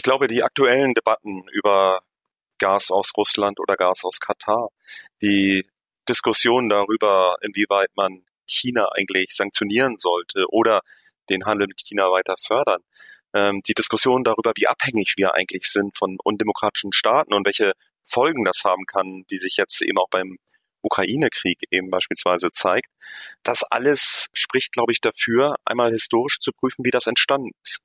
Ich glaube, die aktuellen Debatten über Gas aus Russland oder Gas aus Katar, die Diskussion darüber, inwieweit man China eigentlich sanktionieren sollte oder den Handel mit China weiter fördern, ähm, die Diskussion darüber, wie abhängig wir eigentlich sind von undemokratischen Staaten und welche Folgen das haben kann, wie sich jetzt eben auch beim Ukraine-Krieg eben beispielsweise zeigt. Das alles spricht, glaube ich, dafür, einmal historisch zu prüfen, wie das entstanden ist.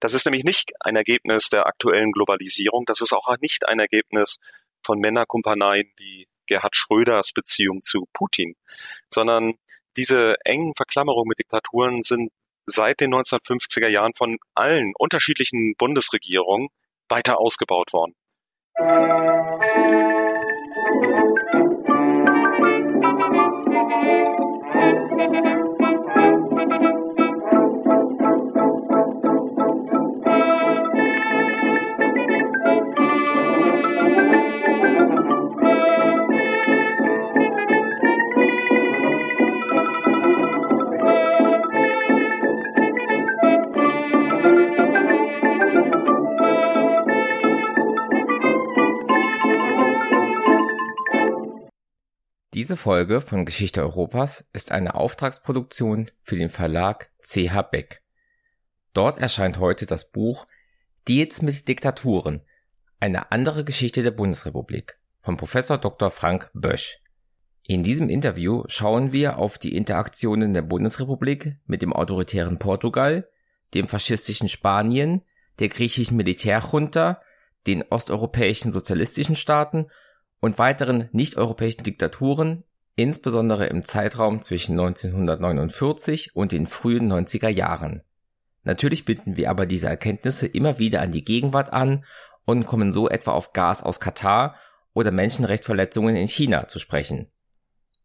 Das ist nämlich nicht ein Ergebnis der aktuellen Globalisierung. Das ist auch nicht ein Ergebnis von Männerkumpaneien wie Gerhard Schröders Beziehung zu Putin, sondern diese engen Verklammerungen mit Diktaturen sind seit den 1950er Jahren von allen unterschiedlichen Bundesregierungen weiter ausgebaut worden. Diese Folge von Geschichte Europas ist eine Auftragsproduktion für den Verlag CH Beck. Dort erscheint heute das Buch Deals mit Diktaturen, eine andere Geschichte der Bundesrepublik von Professor Dr. Frank Bösch. In diesem Interview schauen wir auf die Interaktionen der Bundesrepublik mit dem autoritären Portugal, dem faschistischen Spanien, der griechischen Militärjunta, den osteuropäischen sozialistischen Staaten und weiteren nicht-europäischen Diktaturen, insbesondere im Zeitraum zwischen 1949 und den frühen 90er Jahren. Natürlich binden wir aber diese Erkenntnisse immer wieder an die Gegenwart an und kommen so etwa auf Gas aus Katar oder Menschenrechtsverletzungen in China zu sprechen.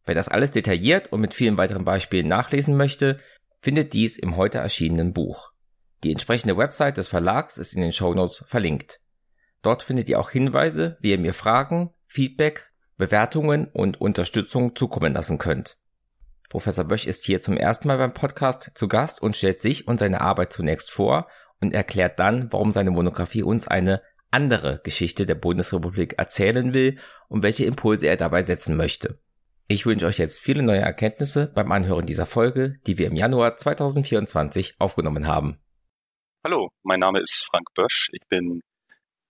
Wer das alles detailliert und mit vielen weiteren Beispielen nachlesen möchte, findet dies im heute erschienenen Buch. Die entsprechende Website des Verlags ist in den Show Notes verlinkt. Dort findet ihr auch Hinweise, wie ihr mir Fragen, Feedback, Bewertungen und Unterstützung zukommen lassen könnt. Professor Böch ist hier zum ersten Mal beim Podcast zu Gast und stellt sich und seine Arbeit zunächst vor und erklärt dann, warum seine Monographie uns eine andere Geschichte der Bundesrepublik erzählen will und welche Impulse er dabei setzen möchte. Ich wünsche euch jetzt viele neue Erkenntnisse beim Anhören dieser Folge, die wir im Januar 2024 aufgenommen haben. Hallo, mein Name ist Frank Bösch. Ich bin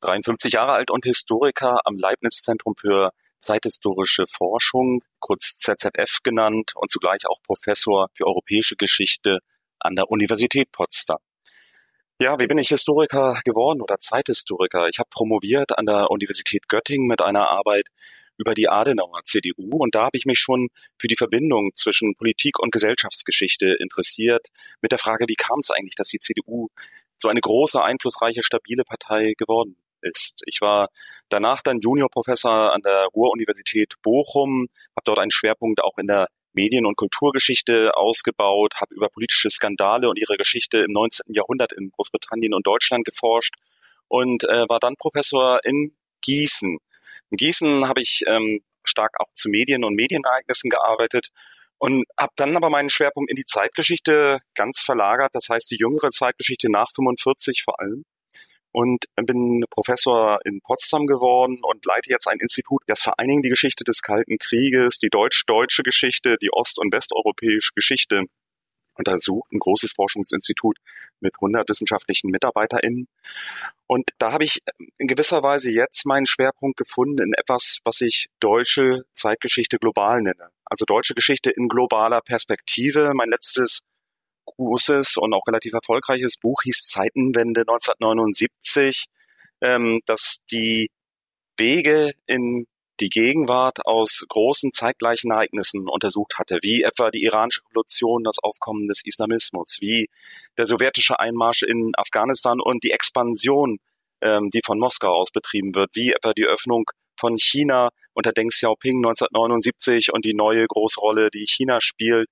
53 Jahre alt und Historiker am Leibniz-Zentrum für zeithistorische Forschung, kurz ZZF genannt, und zugleich auch Professor für europäische Geschichte an der Universität Potsdam. Ja, wie bin ich Historiker geworden oder Zeithistoriker? Ich habe promoviert an der Universität Göttingen mit einer Arbeit über die Adenauer CDU und da habe ich mich schon für die Verbindung zwischen Politik und Gesellschaftsgeschichte interessiert, mit der Frage, wie kam es eigentlich, dass die CDU so eine große, einflussreiche, stabile Partei geworden ist. Ich war danach dann Juniorprofessor an der Ruhr-Universität Bochum, habe dort einen Schwerpunkt auch in der Medien- und Kulturgeschichte ausgebaut, habe über politische Skandale und ihre Geschichte im 19. Jahrhundert in Großbritannien und Deutschland geforscht und äh, war dann Professor in Gießen. In Gießen habe ich ähm, stark auch zu Medien und Medienereignissen gearbeitet und habe dann aber meinen Schwerpunkt in die Zeitgeschichte ganz verlagert, das heißt die jüngere Zeitgeschichte nach 45 vor allem und bin Professor in Potsdam geworden und leite jetzt ein Institut, das vor allen Dingen die Geschichte des Kalten Krieges, die deutsch-deutsche Geschichte, die ost- und westeuropäische Geschichte untersucht, ein großes Forschungsinstitut mit 100 wissenschaftlichen MitarbeiterInnen. Und da habe ich in gewisser Weise jetzt meinen Schwerpunkt gefunden in etwas, was ich deutsche Zeitgeschichte global nenne. Also deutsche Geschichte in globaler Perspektive. Mein letztes großes und auch relativ erfolgreiches Buch hieß Zeitenwende 1979, ähm, das die Wege in die Gegenwart aus großen zeitgleichen Ereignissen untersucht hatte, wie etwa die iranische Revolution, das Aufkommen des Islamismus, wie der sowjetische Einmarsch in Afghanistan und die Expansion, ähm, die von Moskau aus betrieben wird, wie etwa die Öffnung von China unter Deng Xiaoping 1979 und die neue große Rolle, die China spielt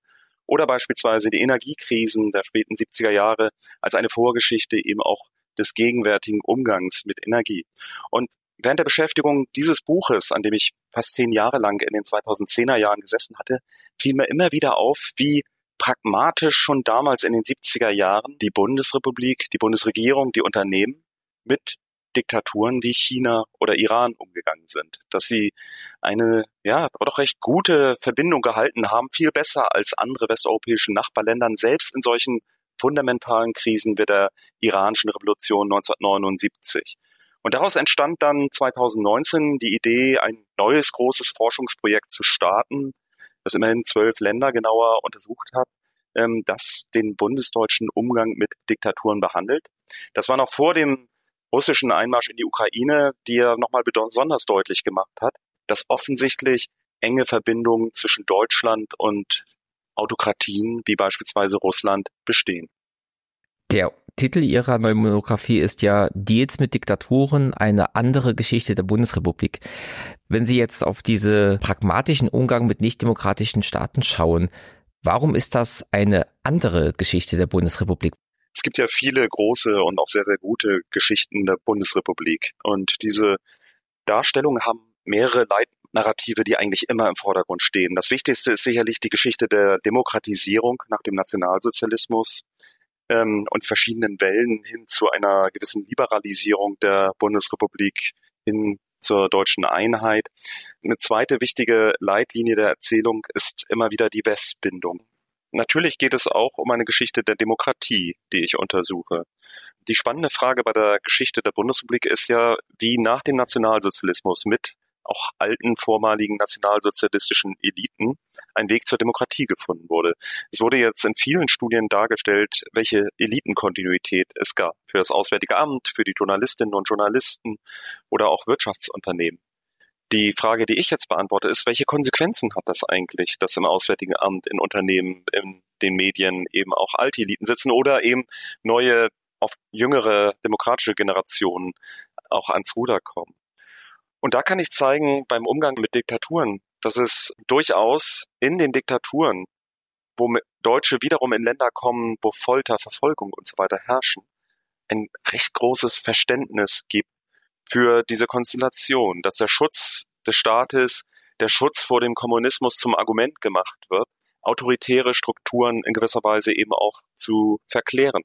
oder beispielsweise die Energiekrisen der späten 70er Jahre als eine Vorgeschichte eben auch des gegenwärtigen Umgangs mit Energie. Und während der Beschäftigung dieses Buches, an dem ich fast zehn Jahre lang in den 2010er Jahren gesessen hatte, fiel mir immer wieder auf, wie pragmatisch schon damals in den 70er Jahren die Bundesrepublik, die Bundesregierung, die Unternehmen mit Diktaturen wie China oder Iran umgegangen sind. Dass sie eine, ja, doch recht gute Verbindung gehalten haben, viel besser als andere westeuropäische Nachbarländern, selbst in solchen fundamentalen Krisen wie der iranischen Revolution 1979. Und daraus entstand dann 2019 die Idee, ein neues großes Forschungsprojekt zu starten, das immerhin zwölf Länder genauer untersucht hat, ähm, das den bundesdeutschen Umgang mit Diktaturen behandelt. Das war noch vor dem russischen Einmarsch in die Ukraine, die er nochmal besonders deutlich gemacht hat, dass offensichtlich enge Verbindungen zwischen Deutschland und Autokratien wie beispielsweise Russland bestehen. Der Titel Ihrer neuen Monografie ist ja Deals mit Diktaturen, eine andere Geschichte der Bundesrepublik. Wenn Sie jetzt auf diese pragmatischen Umgang mit nichtdemokratischen Staaten schauen, warum ist das eine andere Geschichte der Bundesrepublik? Es gibt ja viele große und auch sehr, sehr gute Geschichten der Bundesrepublik. Und diese Darstellungen haben mehrere Leitnarrative, die eigentlich immer im Vordergrund stehen. Das Wichtigste ist sicherlich die Geschichte der Demokratisierung nach dem Nationalsozialismus ähm, und verschiedenen Wellen hin zu einer gewissen Liberalisierung der Bundesrepublik hin zur deutschen Einheit. Eine zweite wichtige Leitlinie der Erzählung ist immer wieder die Westbindung. Natürlich geht es auch um eine Geschichte der Demokratie, die ich untersuche. Die spannende Frage bei der Geschichte der Bundesrepublik ist ja, wie nach dem Nationalsozialismus mit auch alten vormaligen nationalsozialistischen Eliten ein Weg zur Demokratie gefunden wurde. Es wurde jetzt in vielen Studien dargestellt, welche Elitenkontinuität es gab für das Auswärtige Amt, für die Journalistinnen und Journalisten oder auch Wirtschaftsunternehmen. Die Frage, die ich jetzt beantworte, ist, welche Konsequenzen hat das eigentlich, dass im Auswärtigen Amt, in Unternehmen, in den Medien eben auch alte Eliten sitzen oder eben neue, auf jüngere demokratische Generationen auch ans Ruder kommen? Und da kann ich zeigen, beim Umgang mit Diktaturen, dass es durchaus in den Diktaturen, wo Deutsche wiederum in Länder kommen, wo Folter, Verfolgung und so weiter herrschen, ein recht großes Verständnis gibt für diese Konstellation, dass der Schutz des Staates, der Schutz vor dem Kommunismus zum Argument gemacht wird, autoritäre Strukturen in gewisser Weise eben auch zu verklären.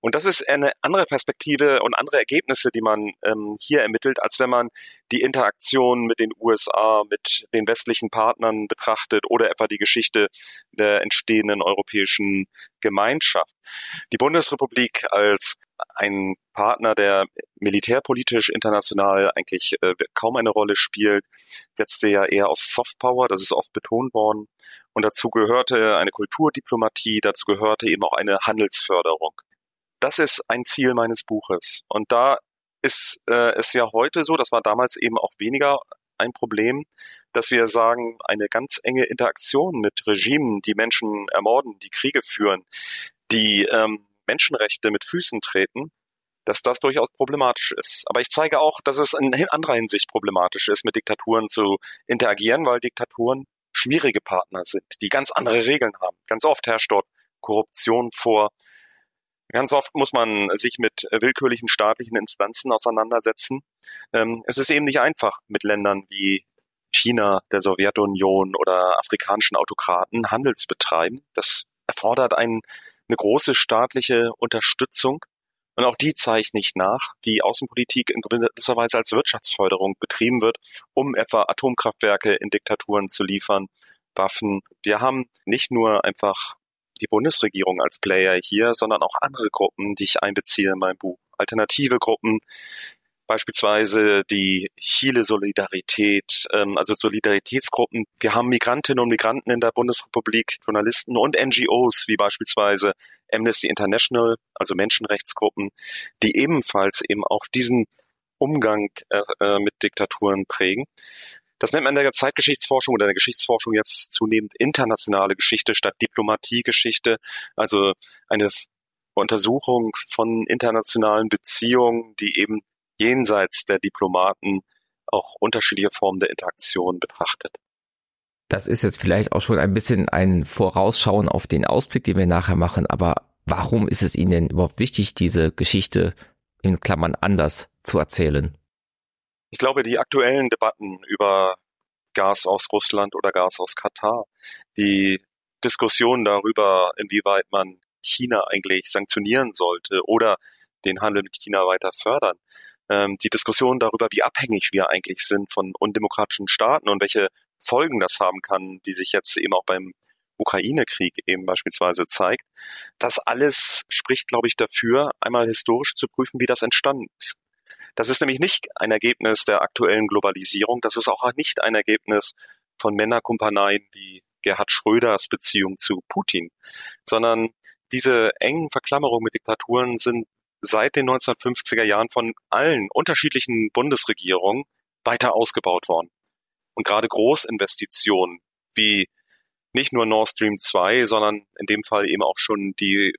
Und das ist eine andere Perspektive und andere Ergebnisse, die man ähm, hier ermittelt, als wenn man die Interaktion mit den USA, mit den westlichen Partnern betrachtet oder etwa die Geschichte der entstehenden europäischen Gemeinschaft. Die Bundesrepublik als ein Partner, der militärpolitisch international eigentlich äh, kaum eine Rolle spielt, setzte ja eher auf Softpower, das ist oft betont worden. Und dazu gehörte eine Kulturdiplomatie, dazu gehörte eben auch eine Handelsförderung das ist ein Ziel meines Buches. Und da ist äh, es ja heute so, das war damals eben auch weniger ein Problem, dass wir sagen, eine ganz enge Interaktion mit Regimen, die Menschen ermorden, die Kriege führen, die ähm, Menschenrechte mit Füßen treten, dass das durchaus problematisch ist. Aber ich zeige auch, dass es in anderer Hinsicht problematisch ist, mit Diktaturen zu interagieren, weil Diktaturen schwierige Partner sind, die ganz andere Regeln haben. Ganz oft herrscht dort Korruption vor, Ganz oft muss man sich mit willkürlichen staatlichen Instanzen auseinandersetzen. Ähm, es ist eben nicht einfach, mit Ländern wie China, der Sowjetunion oder afrikanischen Autokraten Handel zu betreiben. Das erfordert ein, eine große staatliche Unterstützung. Und auch die zeigt nicht nach, wie Außenpolitik in gewisser Weise als Wirtschaftsförderung betrieben wird, um etwa Atomkraftwerke in Diktaturen zu liefern, Waffen. Wir haben nicht nur einfach die Bundesregierung als Player hier, sondern auch andere Gruppen, die ich einbeziehe in meinem Buch. Alternative Gruppen, beispielsweise die Chile Solidarität, ähm, also Solidaritätsgruppen. Wir haben Migrantinnen und Migranten in der Bundesrepublik, Journalisten und NGOs, wie beispielsweise Amnesty International, also Menschenrechtsgruppen, die ebenfalls eben auch diesen Umgang äh, äh mit Diktaturen prägen. Das nennt man in der Zeitgeschichtsforschung oder in der Geschichtsforschung jetzt zunehmend internationale Geschichte statt Diplomatiegeschichte. Also eine Untersuchung von internationalen Beziehungen, die eben jenseits der Diplomaten auch unterschiedliche Formen der Interaktion betrachtet. Das ist jetzt vielleicht auch schon ein bisschen ein Vorausschauen auf den Ausblick, den wir nachher machen, aber warum ist es Ihnen denn überhaupt wichtig, diese Geschichte in Klammern anders zu erzählen? Ich glaube, die aktuellen Debatten über Gas aus Russland oder Gas aus Katar, die Diskussion darüber, inwieweit man China eigentlich sanktionieren sollte oder den Handel mit China weiter fördern, ähm, die Diskussion darüber, wie abhängig wir eigentlich sind von undemokratischen Staaten und welche Folgen das haben kann, die sich jetzt eben auch beim Ukraine-Krieg eben beispielsweise zeigt. Das alles spricht, glaube ich, dafür, einmal historisch zu prüfen, wie das entstanden ist. Das ist nämlich nicht ein Ergebnis der aktuellen Globalisierung. Das ist auch nicht ein Ergebnis von Männerkumpaneien wie Gerhard Schröders Beziehung zu Putin, sondern diese engen Verklammerungen mit Diktaturen sind seit den 1950er Jahren von allen unterschiedlichen Bundesregierungen weiter ausgebaut worden. Und gerade Großinvestitionen wie nicht nur Nord Stream 2, sondern in dem Fall eben auch schon die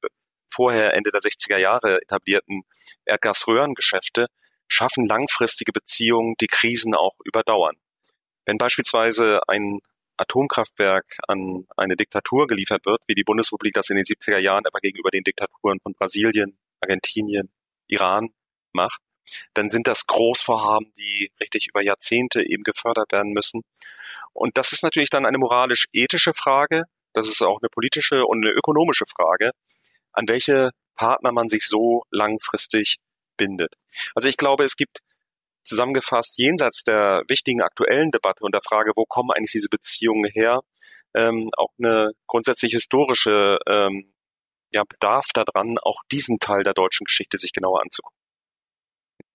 vorher Ende der 60er Jahre etablierten Erdgasröhrengeschäfte schaffen langfristige Beziehungen, die Krisen auch überdauern. Wenn beispielsweise ein Atomkraftwerk an eine Diktatur geliefert wird, wie die Bundesrepublik das in den 70er Jahren etwa gegenüber den Diktaturen von Brasilien, Argentinien, Iran macht, dann sind das Großvorhaben, die richtig über Jahrzehnte eben gefördert werden müssen. Und das ist natürlich dann eine moralisch-ethische Frage, das ist auch eine politische und eine ökonomische Frage, an welche Partner man sich so langfristig bindet. Also ich glaube, es gibt zusammengefasst jenseits der wichtigen aktuellen Debatte und der Frage, wo kommen eigentlich diese Beziehungen her, ähm, auch eine grundsätzlich historische ähm, ja, Bedarf daran, auch diesen Teil der deutschen Geschichte sich genauer anzugucken.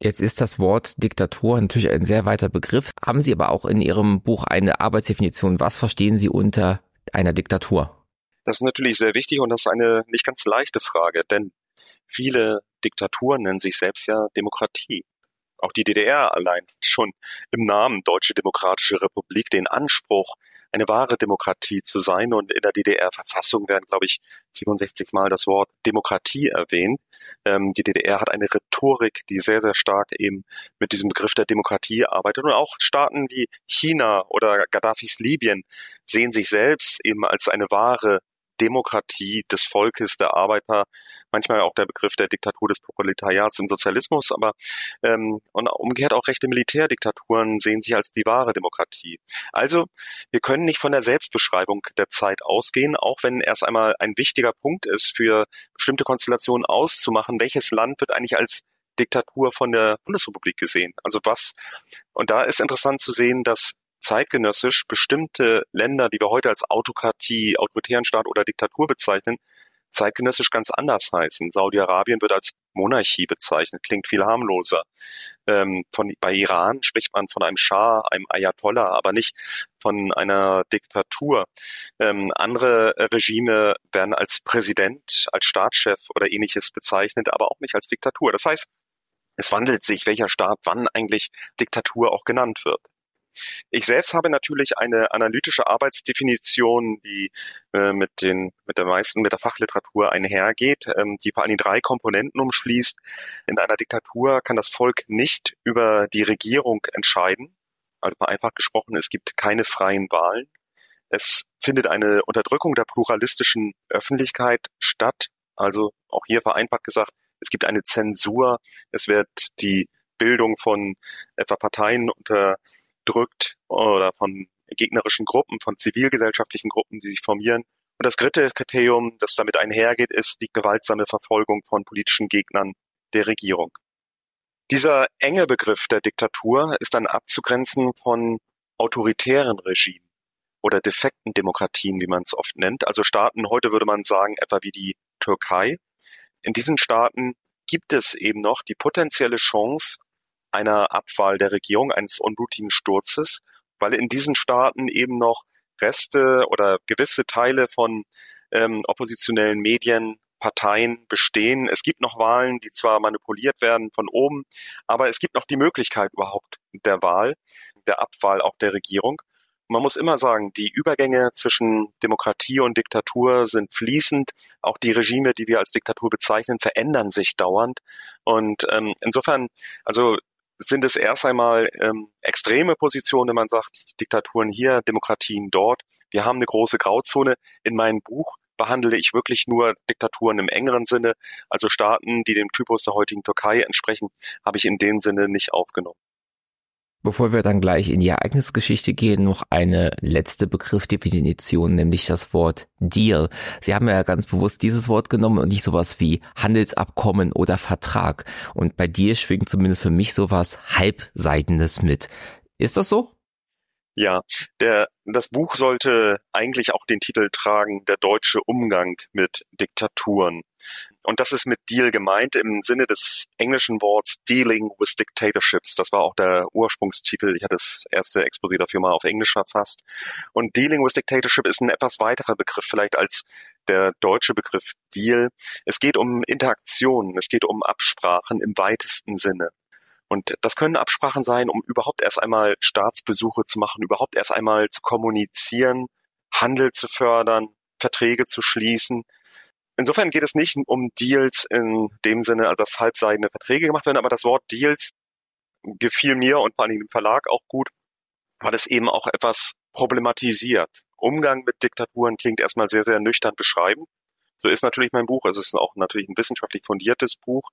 Jetzt ist das Wort Diktatur natürlich ein sehr weiter Begriff. Haben Sie aber auch in Ihrem Buch eine Arbeitsdefinition? Was verstehen Sie unter einer Diktatur? Das ist natürlich sehr wichtig und das ist eine nicht ganz leichte Frage, denn viele Diktaturen nennen sich selbst ja Demokratie. Auch die DDR allein schon im Namen Deutsche Demokratische Republik den Anspruch, eine wahre Demokratie zu sein. Und in der DDR-Verfassung werden, glaube ich, 67 Mal das Wort Demokratie erwähnt. Ähm, die DDR hat eine Rhetorik, die sehr, sehr stark eben mit diesem Begriff der Demokratie arbeitet. Und auch Staaten wie China oder Gaddafis Libyen sehen sich selbst eben als eine wahre Demokratie des Volkes, der Arbeiter, manchmal auch der Begriff der Diktatur des Proletariats im Sozialismus, aber ähm, und umgekehrt auch rechte Militärdiktaturen sehen sich als die wahre Demokratie. Also wir können nicht von der Selbstbeschreibung der Zeit ausgehen, auch wenn erst einmal ein wichtiger Punkt ist, für bestimmte Konstellationen auszumachen, welches Land wird eigentlich als Diktatur von der Bundesrepublik gesehen. Also was, und da ist interessant zu sehen, dass zeitgenössisch bestimmte Länder, die wir heute als Autokratie, autoritären Staat oder Diktatur bezeichnen, zeitgenössisch ganz anders heißen. Saudi-Arabien wird als Monarchie bezeichnet, klingt viel harmloser. Ähm, von, bei Iran spricht man von einem Schah, einem Ayatollah, aber nicht von einer Diktatur. Ähm, andere Regime werden als Präsident, als Staatschef oder ähnliches bezeichnet, aber auch nicht als Diktatur. Das heißt, es wandelt sich, welcher Staat wann eigentlich Diktatur auch genannt wird. Ich selbst habe natürlich eine analytische Arbeitsdefinition, die äh, mit den mit der meisten mit der Fachliteratur einhergeht, ähm, die vor allem drei Komponenten umschließt. In einer Diktatur kann das Volk nicht über die Regierung entscheiden. Also einfach gesprochen, es gibt keine freien Wahlen. Es findet eine Unterdrückung der pluralistischen Öffentlichkeit statt. Also auch hier vereinfacht gesagt, es gibt eine Zensur. Es wird die Bildung von etwa Parteien unter drückt oder von gegnerischen Gruppen, von zivilgesellschaftlichen Gruppen, die sich formieren. Und das dritte Kriterium, das damit einhergeht, ist die gewaltsame Verfolgung von politischen Gegnern der Regierung. Dieser enge Begriff der Diktatur ist dann abzugrenzen von autoritären Regimen oder defekten Demokratien, wie man es oft nennt. Also Staaten, heute würde man sagen, etwa wie die Türkei. In diesen Staaten gibt es eben noch die potenzielle Chance, einer Abwahl der Regierung, eines unblutigen Sturzes, weil in diesen Staaten eben noch Reste oder gewisse Teile von ähm, oppositionellen Medien, Parteien bestehen. Es gibt noch Wahlen, die zwar manipuliert werden von oben, aber es gibt noch die Möglichkeit überhaupt der Wahl, der Abwahl auch der Regierung. Man muss immer sagen, die Übergänge zwischen Demokratie und Diktatur sind fließend. Auch die Regime, die wir als Diktatur bezeichnen, verändern sich dauernd. Und ähm, insofern, also sind es erst einmal ähm, extreme Positionen, wenn man sagt, Diktaturen hier, Demokratien dort. Wir haben eine große Grauzone. In meinem Buch behandle ich wirklich nur Diktaturen im engeren Sinne, also Staaten, die dem Typus der heutigen Türkei entsprechen, habe ich in dem Sinne nicht aufgenommen. Bevor wir dann gleich in die Ereignisgeschichte gehen, noch eine letzte Begriffdefinition, nämlich das Wort Deal. Sie haben ja ganz bewusst dieses Wort genommen und nicht sowas wie Handelsabkommen oder Vertrag. Und bei dir schwingt zumindest für mich sowas Halbseitendes mit. Ist das so? Ja, der, das Buch sollte eigentlich auch den Titel tragen, der deutsche Umgang mit Diktaturen. Und das ist mit Deal gemeint im Sinne des englischen Worts Dealing with Dictatorships. Das war auch der Ursprungstitel. Ich hatte das erste Exposé dafür mal auf Englisch verfasst. Und Dealing with Dictatorship ist ein etwas weiterer Begriff vielleicht als der deutsche Begriff Deal. Es geht um Interaktionen, es geht um Absprachen im weitesten Sinne. Und das können Absprachen sein, um überhaupt erst einmal Staatsbesuche zu machen, überhaupt erst einmal zu kommunizieren, Handel zu fördern, Verträge zu schließen. Insofern geht es nicht um Deals in dem Sinne, also dass halbseidene Verträge gemacht werden, aber das Wort Deals gefiel mir und vor allem dem Verlag auch gut, weil es eben auch etwas problematisiert. Umgang mit Diktaturen klingt erstmal sehr, sehr nüchtern beschreiben. So ist natürlich mein Buch. Es ist auch natürlich ein wissenschaftlich fundiertes Buch.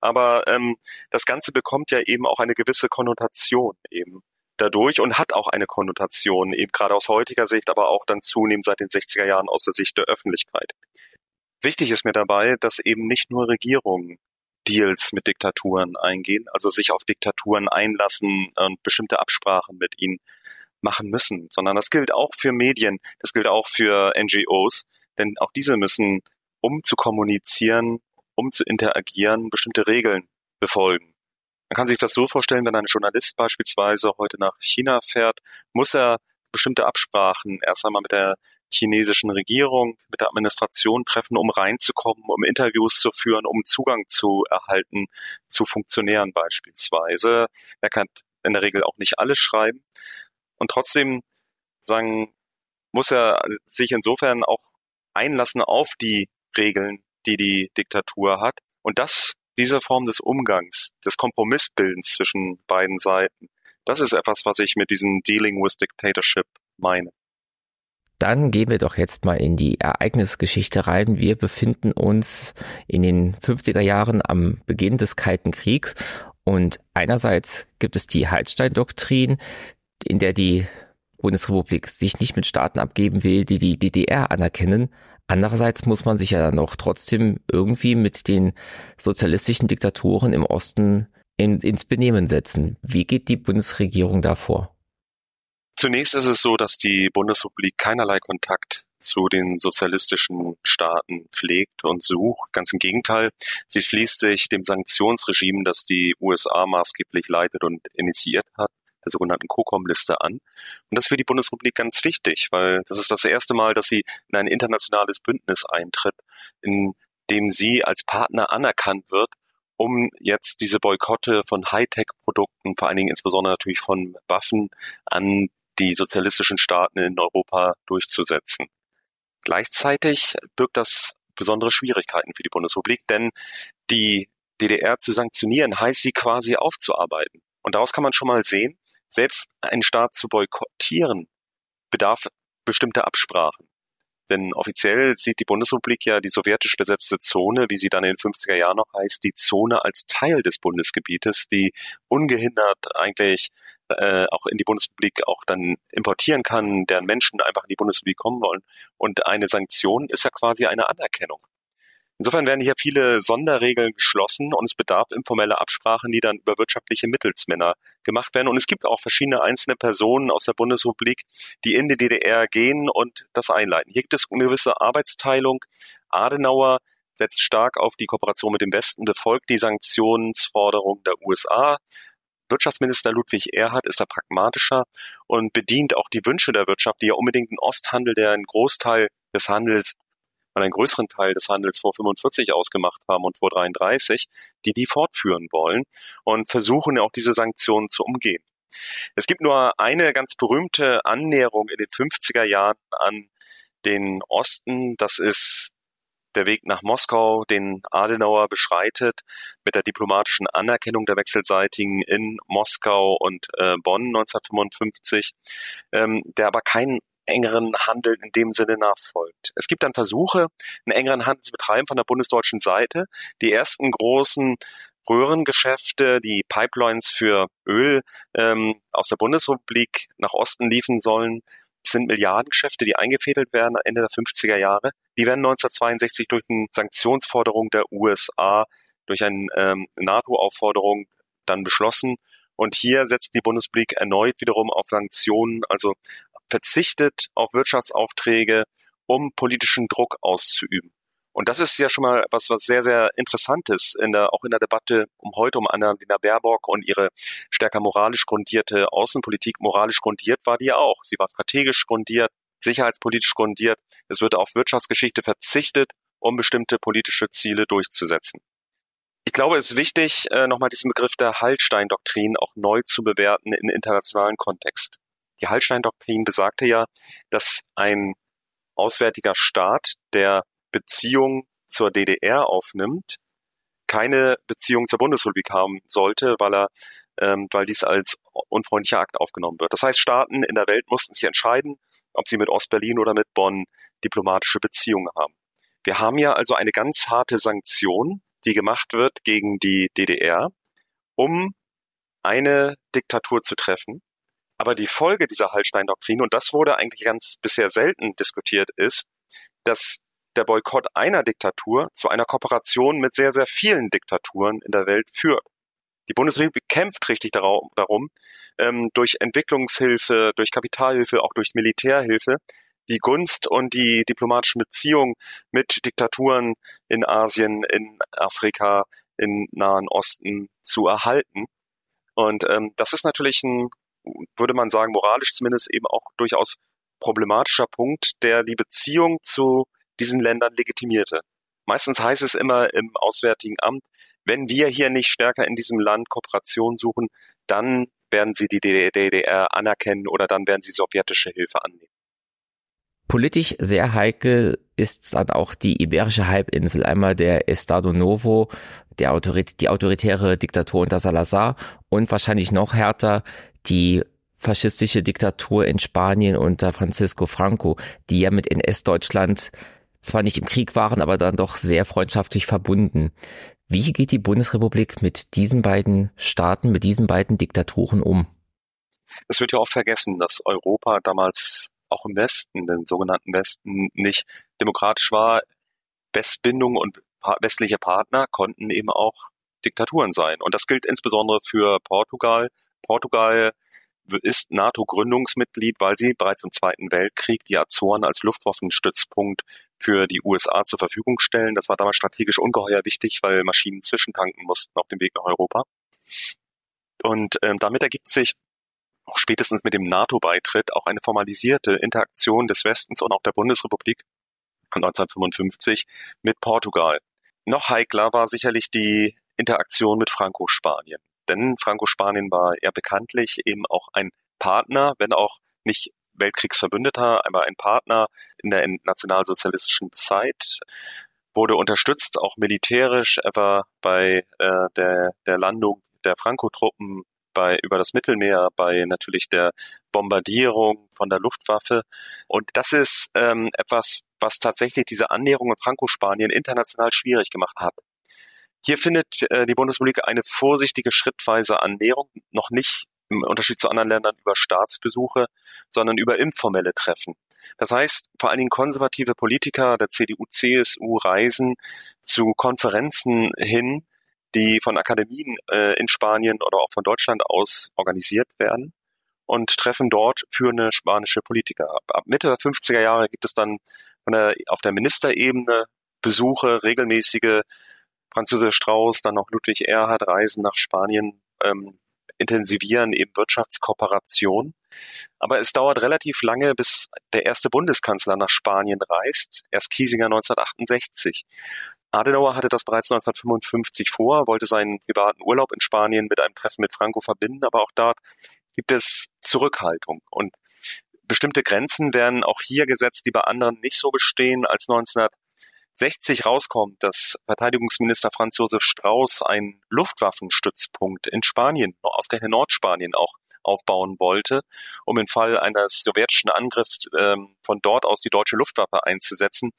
Aber ähm, das Ganze bekommt ja eben auch eine gewisse Konnotation eben dadurch und hat auch eine Konnotation, eben gerade aus heutiger Sicht, aber auch dann zunehmend seit den 60er Jahren aus der Sicht der Öffentlichkeit. Wichtig ist mir dabei, dass eben nicht nur Regierungen Deals mit Diktaturen eingehen, also sich auf Diktaturen einlassen und bestimmte Absprachen mit ihnen machen müssen, sondern das gilt auch für Medien, das gilt auch für NGOs, denn auch diese müssen, um zu kommunizieren, um zu interagieren, bestimmte Regeln befolgen. Man kann sich das so vorstellen, wenn ein Journalist beispielsweise heute nach China fährt, muss er bestimmte Absprachen erst einmal mit der chinesischen Regierung, mit der Administration treffen, um reinzukommen, um Interviews zu führen, um Zugang zu erhalten zu Funktionären beispielsweise. Er kann in der Regel auch nicht alles schreiben. Und trotzdem sagen, muss er sich insofern auch einlassen auf die Regeln, die die Diktatur hat. Und das, diese Form des Umgangs, des Kompromissbildens zwischen beiden Seiten, das ist etwas, was ich mit diesem Dealing with Dictatorship meine. Dann gehen wir doch jetzt mal in die Ereignisgeschichte rein. Wir befinden uns in den 50er Jahren am Beginn des Kalten Kriegs und einerseits gibt es die Hallstein-Doktrin, in der die Bundesrepublik sich nicht mit Staaten abgeben will, die die DDR anerkennen. Andererseits muss man sich ja dann auch trotzdem irgendwie mit den sozialistischen Diktatoren im Osten in, ins Benehmen setzen. Wie geht die Bundesregierung da vor? Zunächst ist es so, dass die Bundesrepublik keinerlei Kontakt zu den sozialistischen Staaten pflegt und sucht. Ganz im Gegenteil, sie schließt sich dem Sanktionsregime, das die USA maßgeblich leitet und initiiert hat, der sogenannten COCOM-Liste an. Und das ist für die Bundesrepublik ganz wichtig, weil das ist das erste Mal, dass sie in ein internationales Bündnis eintritt, in dem sie als Partner anerkannt wird, um jetzt diese Boykotte von Hightech-Produkten, vor allen Dingen insbesondere natürlich von Waffen, an die sozialistischen Staaten in Europa durchzusetzen. Gleichzeitig birgt das besondere Schwierigkeiten für die Bundesrepublik, denn die DDR zu sanktionieren heißt sie quasi aufzuarbeiten. Und daraus kann man schon mal sehen, selbst einen Staat zu boykottieren, bedarf bestimmter Absprachen. Denn offiziell sieht die Bundesrepublik ja die sowjetisch besetzte Zone, wie sie dann in den 50er Jahren noch heißt, die Zone als Teil des Bundesgebietes, die ungehindert eigentlich äh, auch in die Bundesrepublik auch dann importieren kann, deren Menschen einfach in die Bundesrepublik kommen wollen. Und eine Sanktion ist ja quasi eine Anerkennung. Insofern werden hier viele Sonderregeln geschlossen und es bedarf informeller Absprachen, die dann über wirtschaftliche Mittelsmänner gemacht werden. Und es gibt auch verschiedene einzelne Personen aus der Bundesrepublik, die in die DDR gehen und das einleiten. Hier gibt es eine gewisse Arbeitsteilung. Adenauer setzt stark auf die Kooperation mit dem Westen, befolgt die Sanktionsforderungen der USA. Wirtschaftsminister Ludwig Erhard ist da pragmatischer und bedient auch die Wünsche der Wirtschaft, die ja unbedingt einen Osthandel, der einen Großteil des Handels und einen größeren Teil des Handels vor 45 ausgemacht haben und vor 33, die die fortführen wollen und versuchen auch diese Sanktionen zu umgehen. Es gibt nur eine ganz berühmte Annäherung in den 50er Jahren an den Osten. Das ist der Weg nach Moskau, den Adenauer beschreitet mit der diplomatischen Anerkennung der wechselseitigen in Moskau und äh, Bonn 1955, ähm, der aber keinen engeren Handel in dem Sinne nachfolgt. Es gibt dann Versuche, einen engeren Handel zu betreiben von der bundesdeutschen Seite. Die ersten großen Röhrengeschäfte, die Pipelines für Öl ähm, aus der Bundesrepublik nach Osten liefen sollen. Sind Milliardengeschäfte, die eingefädelt werden Ende der 50er Jahre. Die werden 1962 durch eine Sanktionsforderung der USA, durch eine ähm, NATO-Aufforderung dann beschlossen. Und hier setzt die Bundesrepublik erneut wiederum auf Sanktionen, also verzichtet auf Wirtschaftsaufträge, um politischen Druck auszuüben. Und das ist ja schon mal was, was sehr, sehr Interessantes in der, auch in der Debatte um heute um Annalena Baerbock und ihre stärker moralisch grundierte Außenpolitik. Moralisch grundiert war die ja auch. Sie war strategisch grundiert, sicherheitspolitisch grundiert. Es wird auf Wirtschaftsgeschichte verzichtet, um bestimmte politische Ziele durchzusetzen. Ich glaube, es ist wichtig, äh, nochmal diesen Begriff der Hallstein-Doktrin auch neu zu bewerten in internationalen Kontext. Die Hallstein-Doktrin besagte ja, dass ein auswärtiger Staat, der Beziehung zur DDR aufnimmt, keine Beziehung zur Bundesrepublik haben sollte, weil er, ähm, weil dies als unfreundlicher Akt aufgenommen wird. Das heißt, Staaten in der Welt mussten sich entscheiden, ob sie mit Ostberlin oder mit Bonn diplomatische Beziehungen haben. Wir haben ja also eine ganz harte Sanktion, die gemacht wird gegen die DDR, um eine Diktatur zu treffen. Aber die Folge dieser Hallstein-Doktrin, und das wurde eigentlich ganz bisher selten diskutiert, ist, dass der Boykott einer Diktatur zu einer Kooperation mit sehr, sehr vielen Diktaturen in der Welt führt. Die Bundesrepublik kämpft richtig darum, ähm, durch Entwicklungshilfe, durch Kapitalhilfe, auch durch Militärhilfe, die Gunst und die diplomatischen Beziehungen mit Diktaturen in Asien, in Afrika, im Nahen Osten zu erhalten. Und ähm, das ist natürlich ein, würde man sagen, moralisch zumindest eben auch durchaus problematischer Punkt, der die Beziehung zu diesen Ländern legitimierte. Meistens heißt es immer im Auswärtigen Amt, wenn wir hier nicht stärker in diesem Land Kooperation suchen, dann werden sie die DDR anerkennen oder dann werden sie sowjetische Hilfe annehmen. Politisch sehr heikel ist dann auch die Iberische Halbinsel. Einmal der Estado Novo, der Autorit die autoritäre Diktatur unter Salazar und wahrscheinlich noch härter die faschistische Diktatur in Spanien unter Francisco Franco, die ja mit NS-Deutschland zwar nicht im Krieg waren, aber dann doch sehr freundschaftlich verbunden. Wie geht die Bundesrepublik mit diesen beiden Staaten, mit diesen beiden Diktaturen um? Es wird ja oft vergessen, dass Europa damals auch im Westen, den sogenannten Westen, nicht demokratisch war. Westbindung und westliche Partner konnten eben auch Diktaturen sein. Und das gilt insbesondere für Portugal. Portugal ist NATO-Gründungsmitglied, weil sie bereits im Zweiten Weltkrieg die Azoren als Luftwaffenstützpunkt für die USA zur Verfügung stellen. Das war damals strategisch ungeheuer wichtig, weil Maschinen zwischentanken mussten auf dem Weg nach Europa. Und ähm, damit ergibt sich spätestens mit dem NATO-Beitritt auch eine formalisierte Interaktion des Westens und auch der Bundesrepublik 1955 mit Portugal. Noch heikler war sicherlich die Interaktion mit Franco-Spanien. Denn Franco-Spanien war ja bekanntlich eben auch ein Partner, wenn auch nicht Weltkriegsverbündeter, aber ein Partner in der nationalsozialistischen Zeit, wurde unterstützt, auch militärisch, etwa bei äh, der, der Landung der Franco-Truppen bei, über das Mittelmeer, bei natürlich der Bombardierung von der Luftwaffe. Und das ist ähm, etwas, was tatsächlich diese Annäherung in Franco-Spanien international schwierig gemacht hat. Hier findet äh, die Bundesrepublik eine vorsichtige schrittweise Annäherung, noch nicht im Unterschied zu anderen Ländern über Staatsbesuche, sondern über informelle Treffen. Das heißt, vor allen Dingen konservative Politiker der CDU, CSU reisen zu Konferenzen hin, die von Akademien äh, in Spanien oder auch von Deutschland aus organisiert werden und treffen dort führende spanische Politiker. Ab, ab Mitte der 50er Jahre gibt es dann der, auf der Ministerebene Besuche, regelmäßige Franz Josef Strauß, dann auch Ludwig Erhard reisen nach Spanien, ähm, intensivieren eben Wirtschaftskooperation. Aber es dauert relativ lange, bis der erste Bundeskanzler nach Spanien reist. Erst Kiesinger 1968. Adenauer hatte das bereits 1955 vor, wollte seinen privaten Urlaub in Spanien mit einem Treffen mit Franco verbinden, aber auch dort gibt es Zurückhaltung. Und bestimmte Grenzen werden auch hier gesetzt, die bei anderen nicht so bestehen. Als 1960 rauskommt, dass Verteidigungsminister Franz Josef Strauß einen Luftwaffenstützpunkt in Spanien, ausgerechnet Nordspanien auch, aufbauen wollte, um im Fall eines sowjetischen Angriffs ähm, von dort aus die deutsche Luftwaffe einzusetzen.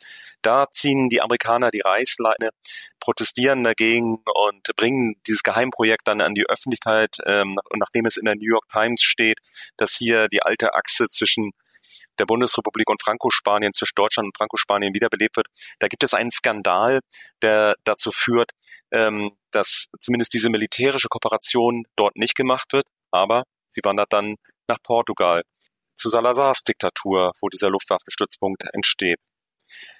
Da ziehen die Amerikaner die Reißleine, protestieren dagegen und bringen dieses Geheimprojekt dann an die Öffentlichkeit. Ähm, und nachdem es in der New York Times steht, dass hier die alte Achse zwischen der Bundesrepublik und Franco-Spanien, zwischen Deutschland und Franco-Spanien wiederbelebt wird. Da gibt es einen Skandal, der dazu führt, ähm, dass zumindest diese militärische Kooperation dort nicht gemacht wird, aber sie wandert dann nach Portugal zu Salazars Diktatur, wo dieser Luftwaffenstützpunkt entsteht.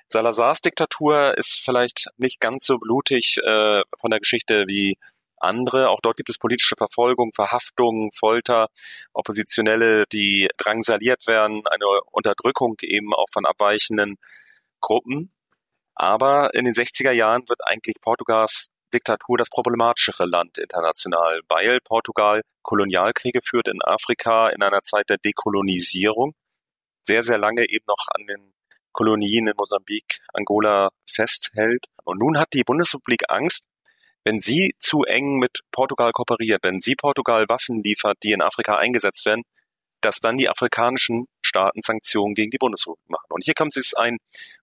Salazars Diktatur ist vielleicht nicht ganz so blutig äh, von der Geschichte wie andere. Auch dort gibt es politische Verfolgung, Verhaftungen, Folter, Oppositionelle, die drangsaliert werden, eine Unterdrückung eben auch von abweichenden Gruppen. Aber in den 60er Jahren wird eigentlich Portugals Diktatur das problematischere Land international, weil Portugal Kolonialkriege führt in Afrika in einer Zeit der Dekolonisierung, sehr, sehr lange eben noch an den Kolonien in Mosambik, Angola festhält. Und nun hat die Bundesrepublik Angst, wenn sie zu eng mit Portugal kooperiert, wenn sie Portugal Waffen liefert, die in Afrika eingesetzt werden, dass dann die afrikanischen Staaten Sanktionen gegen die Bundesrepublik machen. Und hier kommt es ein,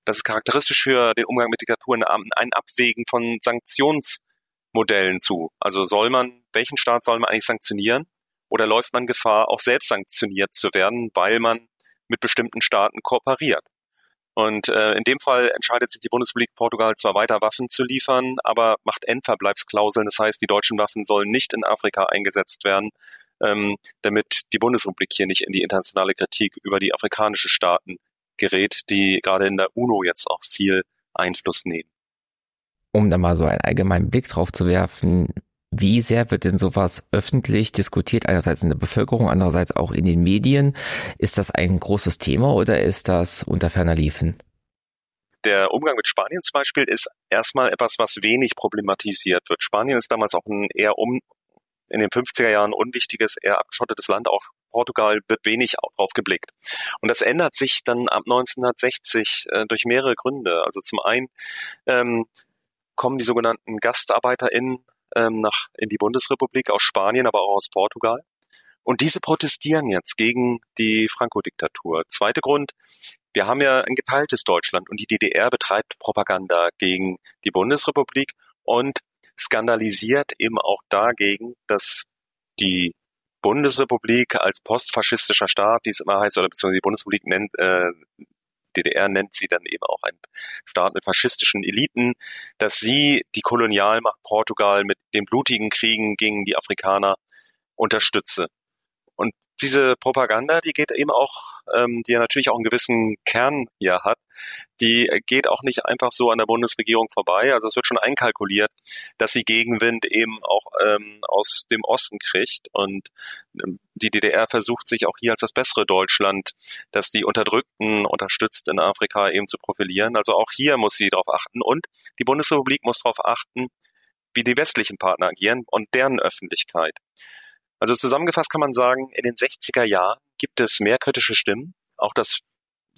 das ist charakteristisch für den Umgang mit Diktaturen, ein Abwägen von Sanktionsmodellen zu. Also soll man, welchen Staat soll man eigentlich sanktionieren? Oder läuft man Gefahr, auch selbst sanktioniert zu werden, weil man mit bestimmten Staaten kooperiert? Und äh, in dem Fall entscheidet sich die Bundesrepublik Portugal zwar weiter Waffen zu liefern, aber macht Endverbleibsklauseln. Das heißt, die deutschen Waffen sollen nicht in Afrika eingesetzt werden, ähm, damit die Bundesrepublik hier nicht in die internationale Kritik über die afrikanischen Staaten gerät, die gerade in der UNO jetzt auch viel Einfluss nehmen. Um da mal so einen allgemeinen Blick drauf zu werfen, wie sehr wird denn sowas öffentlich diskutiert, einerseits in der Bevölkerung, andererseits auch in den Medien? Ist das ein großes Thema oder ist das unter ferner Liefen? Der Umgang mit Spanien zum Beispiel ist erstmal etwas, was wenig problematisiert wird. Spanien ist damals auch ein eher um, in den 50er Jahren unwichtiges, eher abgeschottetes Land. Auch Portugal wird wenig drauf geblickt. Und das ändert sich dann ab 1960 äh, durch mehrere Gründe. Also zum einen ähm, kommen die sogenannten GastarbeiterInnen ähm, nach, in die Bundesrepublik aus Spanien, aber auch aus Portugal. Und diese protestieren jetzt gegen die Franco-Diktatur. Zweiter Grund, wir haben ja ein geteiltes Deutschland und die DDR betreibt Propaganda gegen die Bundesrepublik und skandalisiert eben auch dagegen, dass die Bundesrepublik als postfaschistischer Staat, wie es immer heißt, oder beziehungsweise die Bundesrepublik nennt, äh, DDR nennt sie dann eben auch ein Staat mit faschistischen Eliten, dass sie die Kolonialmacht Portugal mit den blutigen Kriegen gegen die Afrikaner unterstütze. Und diese Propaganda, die geht eben auch ähm, die ja natürlich auch einen gewissen Kern hier hat, die geht auch nicht einfach so an der Bundesregierung vorbei. Also es wird schon einkalkuliert, dass sie Gegenwind eben auch ähm, aus dem Osten kriegt. Und ähm, die DDR versucht sich auch hier als das bessere Deutschland, das die Unterdrückten unterstützt in Afrika eben zu profilieren. Also auch hier muss sie darauf achten. Und die Bundesrepublik muss darauf achten, wie die westlichen Partner agieren und deren Öffentlichkeit. Also zusammengefasst kann man sagen, in den 60er Jahren gibt es mehr kritische Stimmen, auch das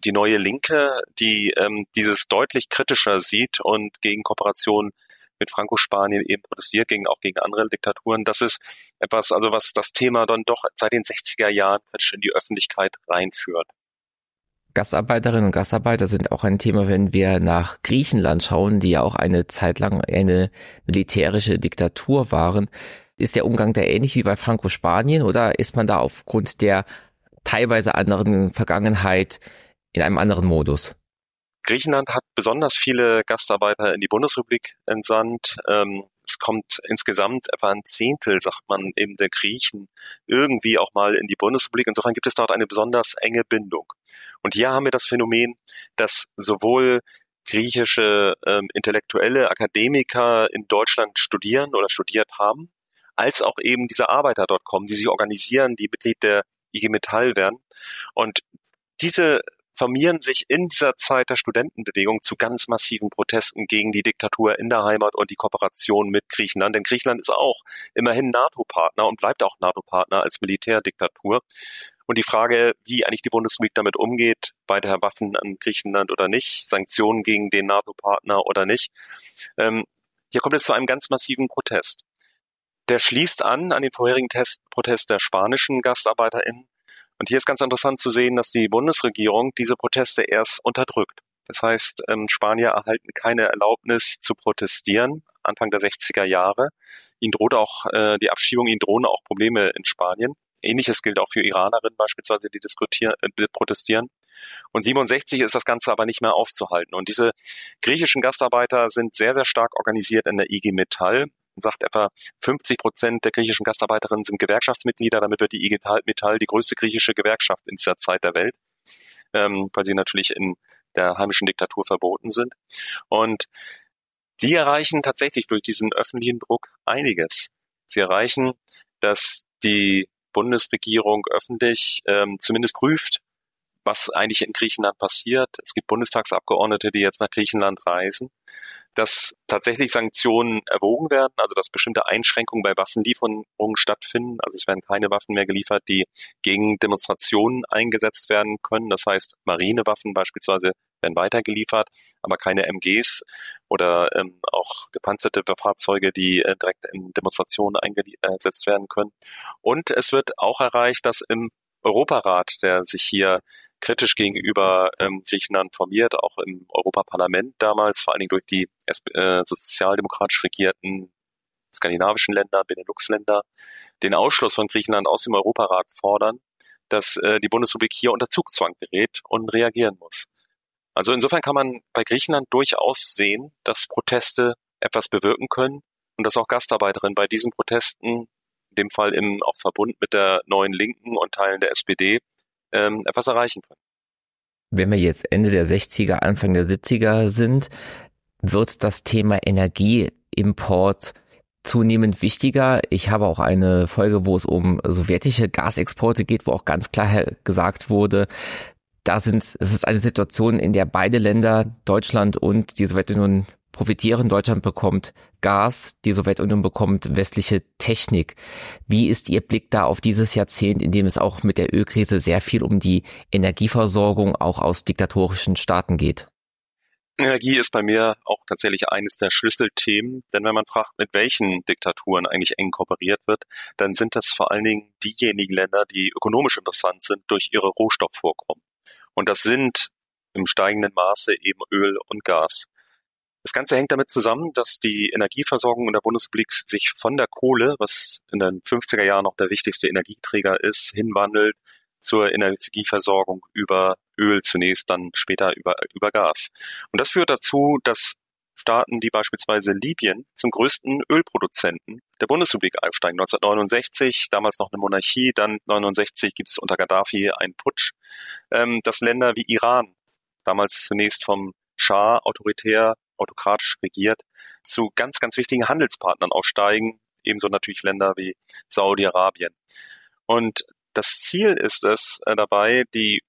die neue Linke, die ähm, dieses deutlich kritischer sieht und gegen Kooperation mit Franco-Spanien eben protestiert, gegen, auch gegen andere Diktaturen. Das ist etwas, also was das Thema dann doch seit den 60er Jahren in die Öffentlichkeit reinführt. Gastarbeiterinnen und Gastarbeiter sind auch ein Thema, wenn wir nach Griechenland schauen, die ja auch eine Zeit lang eine militärische Diktatur waren. Ist der Umgang da ähnlich wie bei Franco-Spanien oder ist man da aufgrund der teilweise anderen Vergangenheit in einem anderen Modus? Griechenland hat besonders viele Gastarbeiter in die Bundesrepublik entsandt. Ähm, es kommt insgesamt etwa ein Zehntel, sagt man, eben der Griechen irgendwie auch mal in die Bundesrepublik. Insofern gibt es dort eine besonders enge Bindung. Und hier haben wir das Phänomen, dass sowohl griechische ähm, intellektuelle Akademiker in Deutschland studieren oder studiert haben, als auch eben diese Arbeiter dort kommen, die sich organisieren, die Mitglied der IG Metall werden. Und diese formieren sich in dieser Zeit der Studentenbewegung zu ganz massiven Protesten gegen die Diktatur in der Heimat und die Kooperation mit Griechenland. Denn Griechenland ist auch immerhin NATO-Partner und bleibt auch NATO-Partner als Militärdiktatur. Und die Frage, wie eigentlich die Bundesrepublik damit umgeht, weiter Waffen an Griechenland oder nicht, Sanktionen gegen den NATO-Partner oder nicht, ähm, hier kommt es zu einem ganz massiven Protest. Der schließt an an den vorherigen Test, Protest der spanischen GastarbeiterInnen. Und hier ist ganz interessant zu sehen, dass die Bundesregierung diese Proteste erst unterdrückt. Das heißt, ähm, Spanier erhalten keine Erlaubnis zu protestieren Anfang der 60er Jahre. Ihnen droht auch äh, die Abschiebung, ihnen drohen auch Probleme in Spanien. Ähnliches gilt auch für Iranerinnen beispielsweise, die diskutieren, äh, protestieren. Und 67 ist das Ganze aber nicht mehr aufzuhalten. Und diese griechischen Gastarbeiter sind sehr, sehr stark organisiert in der IG Metall. Sagt etwa 50 Prozent der griechischen Gastarbeiterinnen sind Gewerkschaftsmitglieder. Damit wird die IG Metall die größte griechische Gewerkschaft in dieser Zeit der Welt, ähm, weil sie natürlich in der heimischen Diktatur verboten sind. Und die erreichen tatsächlich durch diesen öffentlichen Druck einiges. Sie erreichen, dass die Bundesregierung öffentlich ähm, zumindest prüft, was eigentlich in Griechenland passiert. Es gibt Bundestagsabgeordnete, die jetzt nach Griechenland reisen, dass tatsächlich Sanktionen erwogen werden, also dass bestimmte Einschränkungen bei Waffenlieferungen stattfinden. Also es werden keine Waffen mehr geliefert, die gegen Demonstrationen eingesetzt werden können. Das heißt, Marinewaffen beispielsweise werden weitergeliefert, aber keine MGs oder ähm, auch gepanzerte Fahrzeuge, die äh, direkt in Demonstrationen eingesetzt werden können. Und es wird auch erreicht, dass im Europarat, der sich hier kritisch gegenüber ähm, Griechenland formiert, auch im Europaparlament damals, vor allen Dingen durch die äh, sozialdemokratisch regierten skandinavischen Länder, Benelux-Länder, den Ausschluss von Griechenland aus dem Europarat fordern, dass äh, die Bundesrepublik hier unter Zugzwang gerät und reagieren muss. Also insofern kann man bei Griechenland durchaus sehen, dass Proteste etwas bewirken können und dass auch Gastarbeiterinnen bei diesen Protesten, in dem Fall im auch Verbund mit der neuen Linken und Teilen der SPD, ähm, etwas erreichen können. Wenn wir jetzt Ende der 60er, Anfang der 70er sind, wird das Thema Energieimport zunehmend wichtiger. Ich habe auch eine Folge, wo es um sowjetische Gasexporte geht, wo auch ganz klar gesagt wurde, da sind, es ist eine Situation, in der beide Länder, Deutschland und die Sowjetunion, profitieren. Deutschland bekommt Gas, die Sowjetunion bekommt westliche Technik. Wie ist Ihr Blick da auf dieses Jahrzehnt, in dem es auch mit der Ölkrise sehr viel um die Energieversorgung auch aus diktatorischen Staaten geht? Energie ist bei mir auch tatsächlich eines der Schlüsselthemen, denn wenn man fragt, mit welchen Diktaturen eigentlich eng kooperiert wird, dann sind das vor allen Dingen diejenigen Länder, die ökonomisch interessant sind durch ihre Rohstoffvorkommen. Und das sind im steigenden Maße eben Öl und Gas. Das Ganze hängt damit zusammen, dass die Energieversorgung in der Bundesrepublik sich von der Kohle, was in den 50er Jahren noch der wichtigste Energieträger ist, hinwandelt zur Energieversorgung über Öl zunächst, dann später über, über Gas. Und das führt dazu, dass Staaten wie beispielsweise Libyen zum größten Ölproduzenten der Bundesrepublik einsteigen. 1969, damals noch eine Monarchie, dann 1969 gibt es unter Gaddafi einen Putsch. Ähm, dass Länder wie Iran, damals zunächst vom Schah autoritär, autokratisch regiert, zu ganz, ganz wichtigen Handelspartnern aussteigen, ebenso natürlich Länder wie Saudi-Arabien. Und das Ziel ist es äh, dabei, die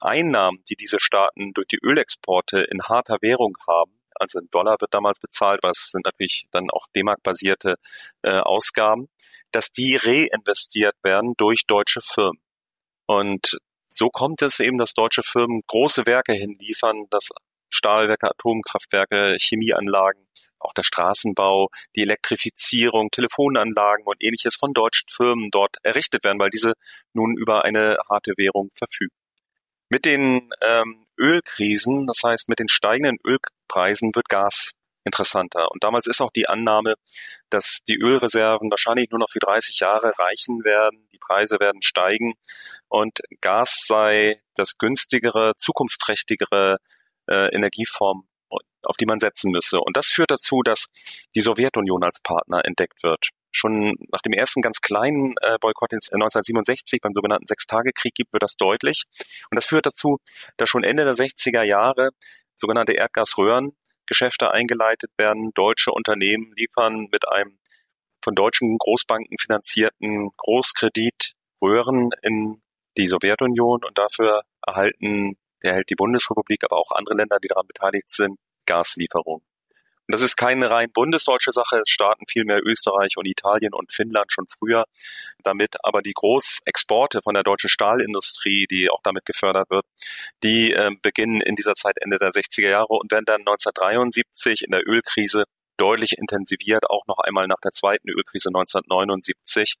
Einnahmen, die diese Staaten durch die Ölexporte in harter Währung haben, also in Dollar wird damals bezahlt, was sind natürlich dann auch D-Mark-basierte äh, Ausgaben, dass die reinvestiert werden durch deutsche Firmen. Und so kommt es eben, dass deutsche Firmen große Werke hinliefern, dass Stahlwerke, Atomkraftwerke, Chemieanlagen, auch der Straßenbau, die Elektrifizierung, Telefonanlagen und ähnliches von deutschen Firmen dort errichtet werden, weil diese nun über eine harte Währung verfügen. Mit den ähm, Ölkrisen, das heißt mit den steigenden Ölpreisen wird Gas interessanter. Und damals ist auch die Annahme, dass die Ölreserven wahrscheinlich nur noch für 30 Jahre reichen werden, die Preise werden steigen und Gas sei das günstigere, zukunftsträchtigere äh, Energieform, auf die man setzen müsse. Und das führt dazu, dass die Sowjetunion als Partner entdeckt wird schon nach dem ersten ganz kleinen äh, Boykott 1967 beim sogenannten Sechstagekrieg gibt, wird das deutlich. Und das führt dazu, dass schon Ende der 60er Jahre sogenannte Erdgasröhrengeschäfte eingeleitet werden. Deutsche Unternehmen liefern mit einem von deutschen Großbanken finanzierten Großkredit Röhren in die Sowjetunion und dafür erhalten, erhält die Bundesrepublik, aber auch andere Länder, die daran beteiligt sind, Gaslieferungen. Und das ist keine rein bundesdeutsche Sache. Es starten vielmehr Österreich und Italien und Finnland schon früher damit. Aber die Großexporte von der deutschen Stahlindustrie, die auch damit gefördert wird, die äh, beginnen in dieser Zeit Ende der 60er Jahre und werden dann 1973 in der Ölkrise deutlich intensiviert, auch noch einmal nach der zweiten Ölkrise 1979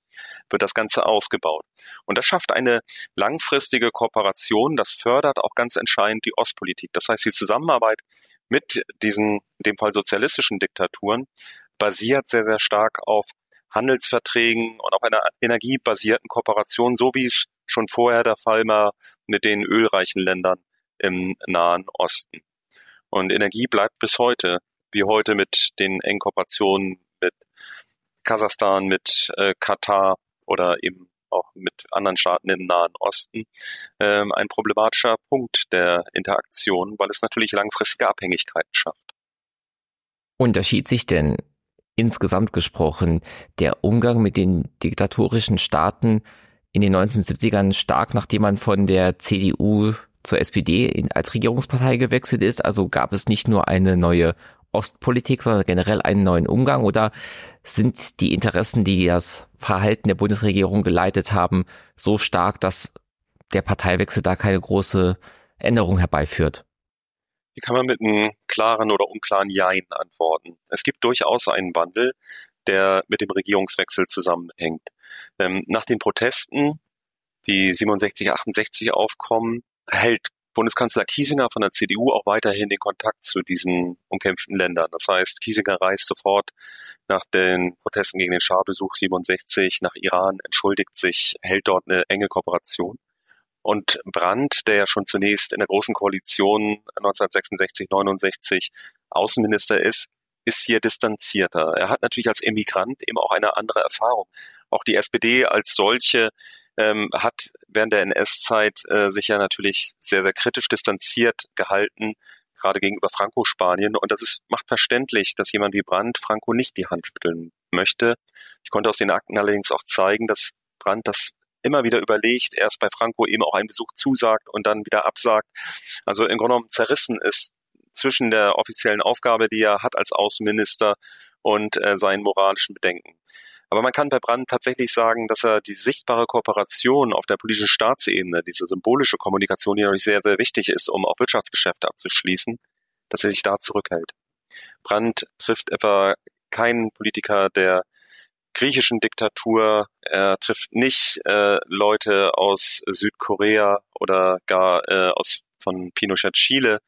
wird das Ganze ausgebaut. Und das schafft eine langfristige Kooperation, das fördert auch ganz entscheidend die Ostpolitik. Das heißt, die Zusammenarbeit mit diesen, in dem Fall sozialistischen Diktaturen, basiert sehr, sehr stark auf Handelsverträgen und auf einer energiebasierten Kooperation, so wie es schon vorher der Fall war mit den ölreichen Ländern im Nahen Osten. Und Energie bleibt bis heute, wie heute mit den engen Kooperationen mit Kasachstan, mit äh, Katar oder eben auch mit anderen Staaten im Nahen Osten, ähm, ein problematischer Punkt der Interaktion, weil es natürlich langfristige Abhängigkeiten schafft. Unterschied sich denn insgesamt gesprochen der Umgang mit den diktatorischen Staaten in den 1970ern stark, nachdem man von der CDU zur SPD in, als Regierungspartei gewechselt ist? Also gab es nicht nur eine neue Ostpolitik, sondern generell einen neuen Umgang? Oder sind die Interessen, die das Verhalten der Bundesregierung geleitet haben, so stark, dass der Parteiwechsel da keine große Änderung herbeiführt? Hier kann man mit einem klaren oder unklaren Jein antworten. Es gibt durchaus einen Wandel, der mit dem Regierungswechsel zusammenhängt. Ähm, nach den Protesten, die 67, 68 aufkommen, hält Bundeskanzler Kiesinger von der CDU auch weiterhin den Kontakt zu diesen umkämpften Ländern. Das heißt, Kiesinger reist sofort nach den Protesten gegen den Scharbesuch 67 nach Iran, entschuldigt sich, hält dort eine enge Kooperation. Und Brandt, der ja schon zunächst in der Großen Koalition 1966, 69 Außenminister ist, ist hier distanzierter. Er hat natürlich als Emigrant eben auch eine andere Erfahrung. Auch die SPD als solche ähm, hat während der NS-Zeit äh, sich ja natürlich sehr, sehr kritisch distanziert gehalten, gerade gegenüber Franco-Spanien. Und das ist, macht verständlich, dass jemand wie Brandt Franco nicht die Hand schütteln möchte. Ich konnte aus den Akten allerdings auch zeigen, dass Brandt das immer wieder überlegt, erst bei Franco eben auch einen Besuch zusagt und dann wieder absagt. Also im Grunde genommen zerrissen ist zwischen der offiziellen Aufgabe, die er hat als Außenminister und äh, seinen moralischen Bedenken. Aber man kann bei Brandt tatsächlich sagen, dass er die sichtbare Kooperation auf der politischen Staatsebene, diese symbolische Kommunikation, die natürlich sehr, sehr wichtig ist, um auch Wirtschaftsgeschäfte abzuschließen, dass er sich da zurückhält. Brandt trifft etwa keinen Politiker der griechischen Diktatur. Er trifft nicht äh, Leute aus Südkorea oder gar äh, aus von Pinochet Chile.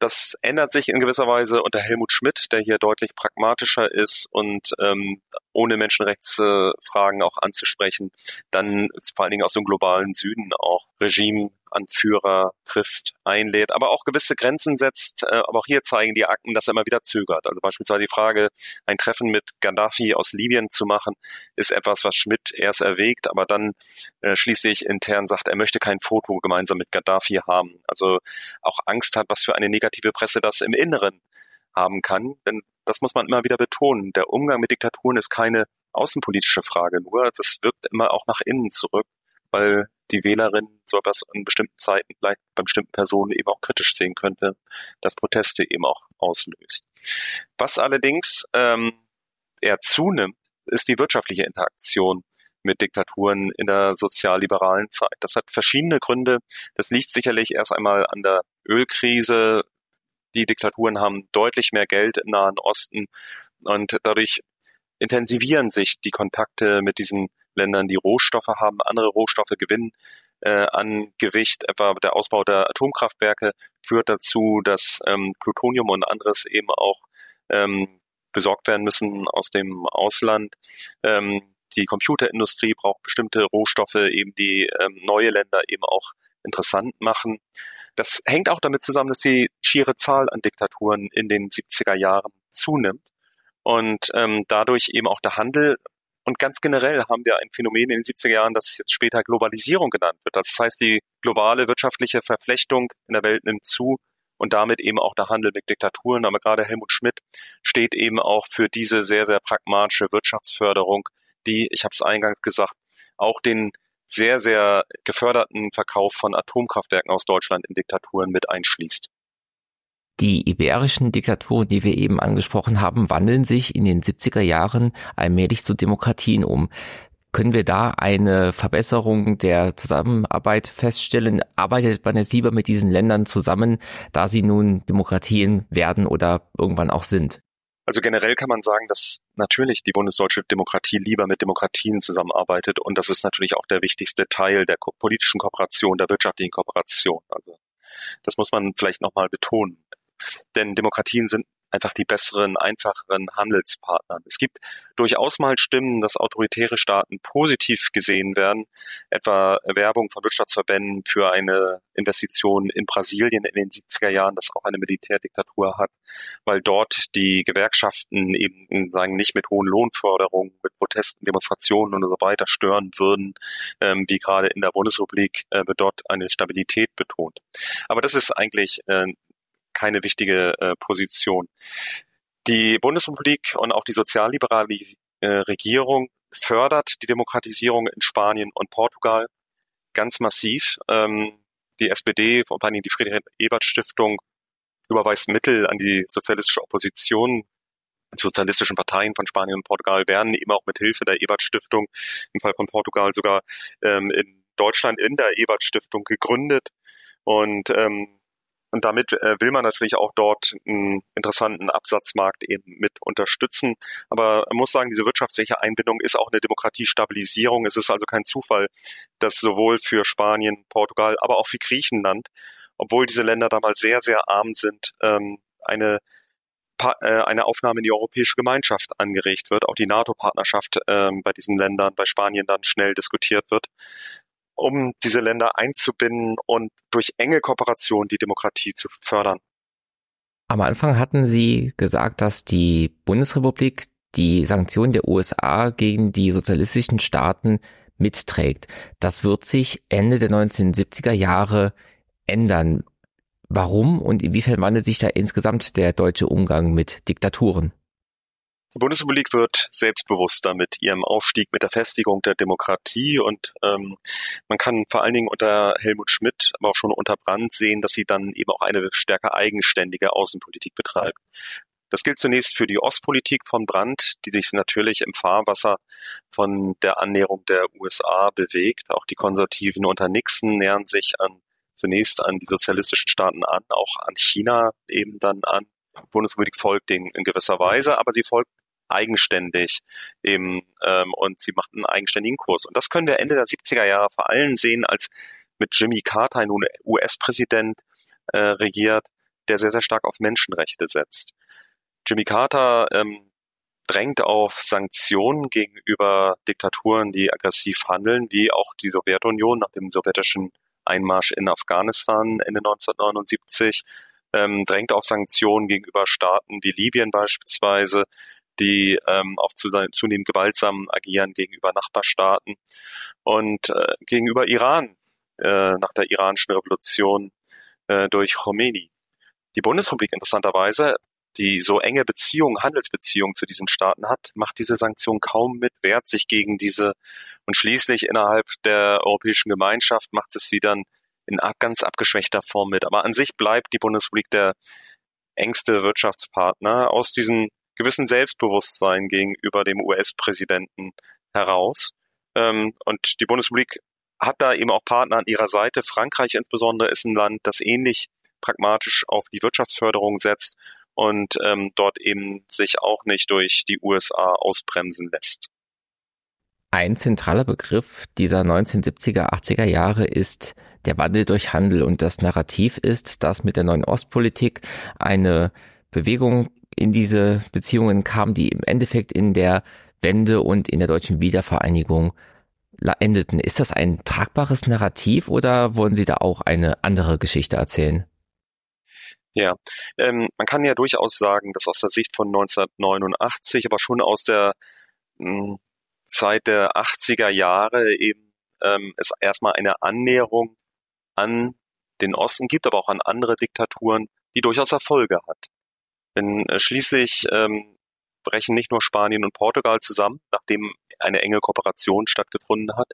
Das ändert sich in gewisser Weise unter Helmut Schmidt, der hier deutlich pragmatischer ist und ähm, ohne Menschenrechtsfragen auch anzusprechen, dann vor allen Dingen aus dem globalen Süden auch Regime Anführer trifft, einlädt, aber auch gewisse Grenzen setzt. Äh, aber auch hier zeigen die Akten, dass er immer wieder zögert. Also beispielsweise die Frage, ein Treffen mit Gaddafi aus Libyen zu machen, ist etwas, was Schmidt erst erwägt, aber dann äh, schließlich intern sagt, er möchte kein Foto gemeinsam mit Gaddafi haben. Also auch Angst hat, was für eine negative Presse das im Inneren haben kann. Denn das muss man immer wieder betonen. Der Umgang mit Diktaturen ist keine außenpolitische Frage nur. Das wirkt immer auch nach innen zurück, weil die Wählerin so etwas an bestimmten Zeiten vielleicht bei bestimmten Personen eben auch kritisch sehen könnte, dass Proteste eben auch auslöst. Was allerdings ähm, eher zunimmt, ist die wirtschaftliche Interaktion mit Diktaturen in der sozialliberalen Zeit. Das hat verschiedene Gründe. Das liegt sicherlich erst einmal an der Ölkrise. Die Diktaturen haben deutlich mehr Geld im Nahen Osten und dadurch intensivieren sich die Kontakte mit diesen Ländern, die Rohstoffe haben, andere Rohstoffe gewinnen äh, an Gewicht. Etwa der Ausbau der Atomkraftwerke führt dazu, dass ähm, Plutonium und anderes eben auch ähm, besorgt werden müssen aus dem Ausland. Ähm, die Computerindustrie braucht bestimmte Rohstoffe, eben die ähm, neue Länder eben auch interessant machen. Das hängt auch damit zusammen, dass die schiere Zahl an Diktaturen in den 70er Jahren zunimmt und ähm, dadurch eben auch der Handel und ganz generell haben wir ein Phänomen in den 70er Jahren, das jetzt später Globalisierung genannt wird. Das heißt, die globale wirtschaftliche Verflechtung in der Welt nimmt zu und damit eben auch der Handel mit Diktaturen. Aber gerade Helmut Schmidt steht eben auch für diese sehr, sehr pragmatische Wirtschaftsförderung, die, ich habe es eingangs gesagt, auch den sehr, sehr geförderten Verkauf von Atomkraftwerken aus Deutschland in Diktaturen mit einschließt. Die iberischen Diktaturen, die wir eben angesprochen haben, wandeln sich in den 70er Jahren allmählich zu Demokratien um. Können wir da eine Verbesserung der Zusammenarbeit feststellen? Arbeitet man jetzt lieber mit diesen Ländern zusammen, da sie nun Demokratien werden oder irgendwann auch sind? Also generell kann man sagen, dass natürlich die bundesdeutsche Demokratie lieber mit Demokratien zusammenarbeitet und das ist natürlich auch der wichtigste Teil der politischen Kooperation, der wirtschaftlichen Kooperation. Also das muss man vielleicht nochmal betonen. Denn Demokratien sind einfach die besseren, einfacheren Handelspartner. Es gibt durchaus mal Stimmen, dass autoritäre Staaten positiv gesehen werden, etwa Werbung von Wirtschaftsverbänden für eine Investition in Brasilien in den 70er Jahren, das auch eine Militärdiktatur hat, weil dort die Gewerkschaften eben sagen, nicht mit hohen Lohnforderungen, mit Protesten, Demonstrationen und so weiter stören würden, ähm, wie gerade in der Bundesrepublik äh, dort eine Stabilität betont. Aber das ist eigentlich äh, keine wichtige äh, Position. Die Bundesrepublik und auch die sozialliberale äh, Regierung fördert die Demokratisierung in Spanien und Portugal ganz massiv. Ähm, die SPD, vor allem die Friedrich-Ebert-Stiftung, überweist Mittel an die sozialistische Opposition. Die sozialistischen Parteien von Spanien und Portugal werden eben auch mit Hilfe der Ebert-Stiftung, im Fall von Portugal sogar ähm, in Deutschland in der Ebert-Stiftung gegründet. Und ähm, und damit äh, will man natürlich auch dort einen interessanten Absatzmarkt eben mit unterstützen. Aber man muss sagen, diese wirtschaftliche Einbindung ist auch eine Demokratiestabilisierung. Es ist also kein Zufall, dass sowohl für Spanien, Portugal, aber auch für Griechenland, obwohl diese Länder damals sehr, sehr arm sind, ähm, eine äh, eine Aufnahme in die Europäische Gemeinschaft angeregt wird, auch die NATO-Partnerschaft ähm, bei diesen Ländern, bei Spanien dann schnell diskutiert wird um diese Länder einzubinden und durch enge Kooperation die Demokratie zu fördern. Am Anfang hatten Sie gesagt, dass die Bundesrepublik die Sanktionen der USA gegen die sozialistischen Staaten mitträgt. Das wird sich Ende der 1970er Jahre ändern. Warum und inwiefern wandelt sich da insgesamt der deutsche Umgang mit Diktaturen? Die Bundesrepublik wird selbstbewusster mit ihrem Aufstieg, mit der Festigung der Demokratie und ähm, man kann vor allen Dingen unter Helmut Schmidt, aber auch schon unter Brandt sehen, dass sie dann eben auch eine stärker eigenständige Außenpolitik betreibt. Das gilt zunächst für die Ostpolitik von Brandt, die sich natürlich im Fahrwasser von der Annäherung der USA bewegt. Auch die Konservativen unter Nixon nähern sich an zunächst an die sozialistischen Staaten an, auch an China eben dann an. Bundesrepublik folgt denen in gewisser Weise, aber sie folgt eigenständig eben, ähm, und sie macht einen eigenständigen Kurs. Und das können wir Ende der 70er Jahre vor allem sehen, als mit Jimmy Carter, ein US-Präsident, äh, regiert, der sehr, sehr stark auf Menschenrechte setzt. Jimmy Carter ähm, drängt auf Sanktionen gegenüber Diktaturen, die aggressiv handeln, wie auch die Sowjetunion nach dem sowjetischen Einmarsch in Afghanistan Ende 1979, ähm, drängt auf Sanktionen gegenüber Staaten wie Libyen beispielsweise, die ähm, auch zu zunehmend gewaltsam agieren gegenüber Nachbarstaaten und äh, gegenüber Iran äh, nach der iranischen Revolution äh, durch Khomeini. Die Bundesrepublik interessanterweise, die so enge Beziehungen, Handelsbeziehungen zu diesen Staaten hat, macht diese Sanktionen kaum mit, wehrt sich gegen diese und schließlich innerhalb der Europäischen Gemeinschaft macht es sie dann in ganz abgeschwächter Form mit. Aber an sich bleibt die Bundesrepublik der engste Wirtschaftspartner aus diesen gewissen Selbstbewusstsein gegenüber dem US-Präsidenten heraus. Ähm, und die Bundesrepublik hat da eben auch Partner an ihrer Seite. Frankreich insbesondere ist ein Land, das ähnlich pragmatisch auf die Wirtschaftsförderung setzt und ähm, dort eben sich auch nicht durch die USA ausbremsen lässt. Ein zentraler Begriff dieser 1970er, 80er Jahre ist der Wandel durch Handel und das Narrativ ist, dass mit der neuen Ostpolitik eine Bewegung in diese Beziehungen kam, die im Endeffekt in der Wende und in der deutschen Wiedervereinigung endeten. Ist das ein tragbares Narrativ oder wollen Sie da auch eine andere Geschichte erzählen? Ja, ähm, man kann ja durchaus sagen, dass aus der Sicht von 1989, aber schon aus der hm, Zeit der 80er Jahre eben ähm, es erstmal eine Annäherung an den Osten gibt, aber auch an andere Diktaturen, die durchaus Erfolge hat. Denn äh, schließlich ähm, brechen nicht nur Spanien und Portugal zusammen, nachdem eine enge Kooperation stattgefunden hat,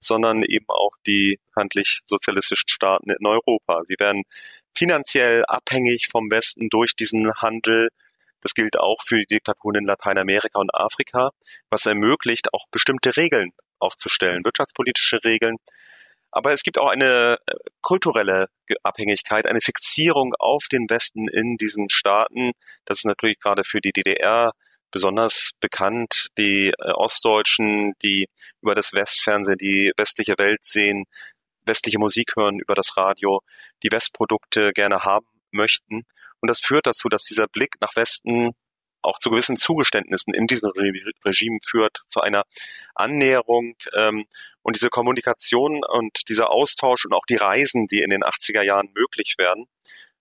sondern eben auch die handlich sozialistischen Staaten in Europa. Sie werden finanziell abhängig vom Westen durch diesen Handel. Das gilt auch für die Diktaturen in Lateinamerika und Afrika, was ermöglicht, auch bestimmte Regeln aufzustellen, wirtschaftspolitische Regeln, Aber es gibt auch eine äh, kulturelle Abhängigkeit, eine Fixierung auf den Westen in diesen Staaten. Das ist natürlich gerade für die DDR besonders bekannt. Die äh, Ostdeutschen, die über das Westfernsehen die westliche Welt sehen, westliche Musik hören über das Radio, die Westprodukte gerne haben möchten. Und das führt dazu, dass dieser Blick nach Westen auch zu gewissen Zugeständnissen in diesem Re Regime führt, zu einer Annäherung ähm, und diese Kommunikation und dieser Austausch und auch die Reisen, die in den 80er Jahren möglich werden,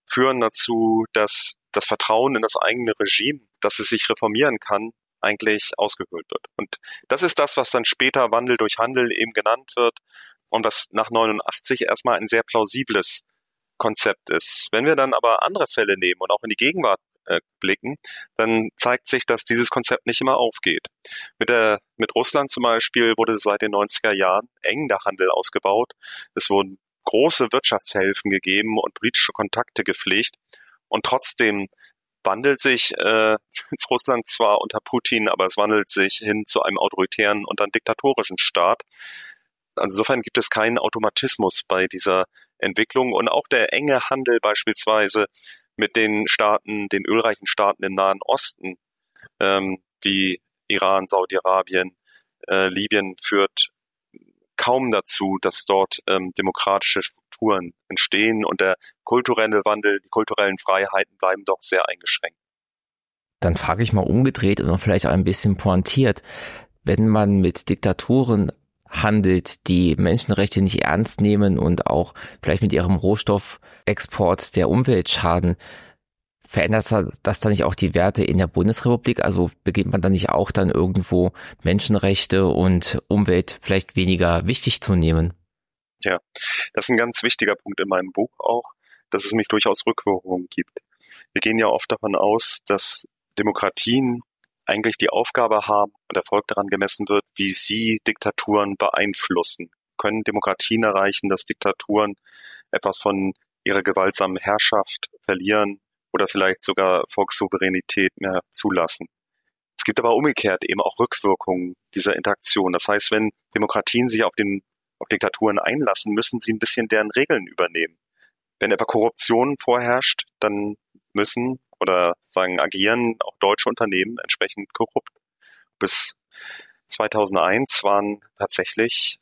führen dazu, dass das Vertrauen in das eigene Regime, dass es sich reformieren kann, eigentlich ausgehöhlt wird. Und das ist das, was dann später Wandel durch Handel eben genannt wird und was nach 89 erstmal ein sehr plausibles Konzept ist. Wenn wir dann aber andere Fälle nehmen und auch in die Gegenwart äh, blicken, dann zeigt sich, dass dieses Konzept nicht immer aufgeht. Mit, der, mit Russland zum Beispiel wurde seit den 90er Jahren eng der Handel ausgebaut. Es wurden große Wirtschaftshilfen gegeben und politische Kontakte gepflegt. Und trotzdem wandelt sich äh, Russland zwar unter Putin, aber es wandelt sich hin zu einem autoritären und dann diktatorischen Staat. Also insofern gibt es keinen Automatismus bei dieser Entwicklung und auch der enge Handel beispielsweise mit den Staaten, den ölreichen Staaten im Nahen Osten, ähm, wie Iran, Saudi-Arabien, äh, Libyen, führt kaum dazu, dass dort ähm, demokratische Strukturen entstehen und der kulturelle Wandel, die kulturellen Freiheiten bleiben doch sehr eingeschränkt. Dann frage ich mal umgedreht und vielleicht auch ein bisschen pointiert. Wenn man mit Diktaturen handelt, die Menschenrechte nicht ernst nehmen und auch vielleicht mit ihrem Rohstoffexport der Umwelt schaden, verändert das dann nicht auch die Werte in der Bundesrepublik? Also beginnt man dann nicht auch dann irgendwo Menschenrechte und Umwelt vielleicht weniger wichtig zu nehmen? Ja, das ist ein ganz wichtiger Punkt in meinem Buch auch, dass es mich durchaus Rückwirkungen gibt. Wir gehen ja oft davon aus, dass Demokratien eigentlich die Aufgabe haben und Erfolg daran gemessen wird, wie sie Diktaturen beeinflussen. Können Demokratien erreichen, dass Diktaturen etwas von ihrer gewaltsamen Herrschaft verlieren oder vielleicht sogar Volkssouveränität mehr zulassen? Es gibt aber umgekehrt eben auch Rückwirkungen dieser Interaktion. Das heißt, wenn Demokratien sich auf, den, auf Diktaturen einlassen, müssen sie ein bisschen deren Regeln übernehmen. Wenn etwa Korruption vorherrscht, dann müssen oder sagen agieren auch deutsche Unternehmen entsprechend korrupt. Bis 2001 waren tatsächlich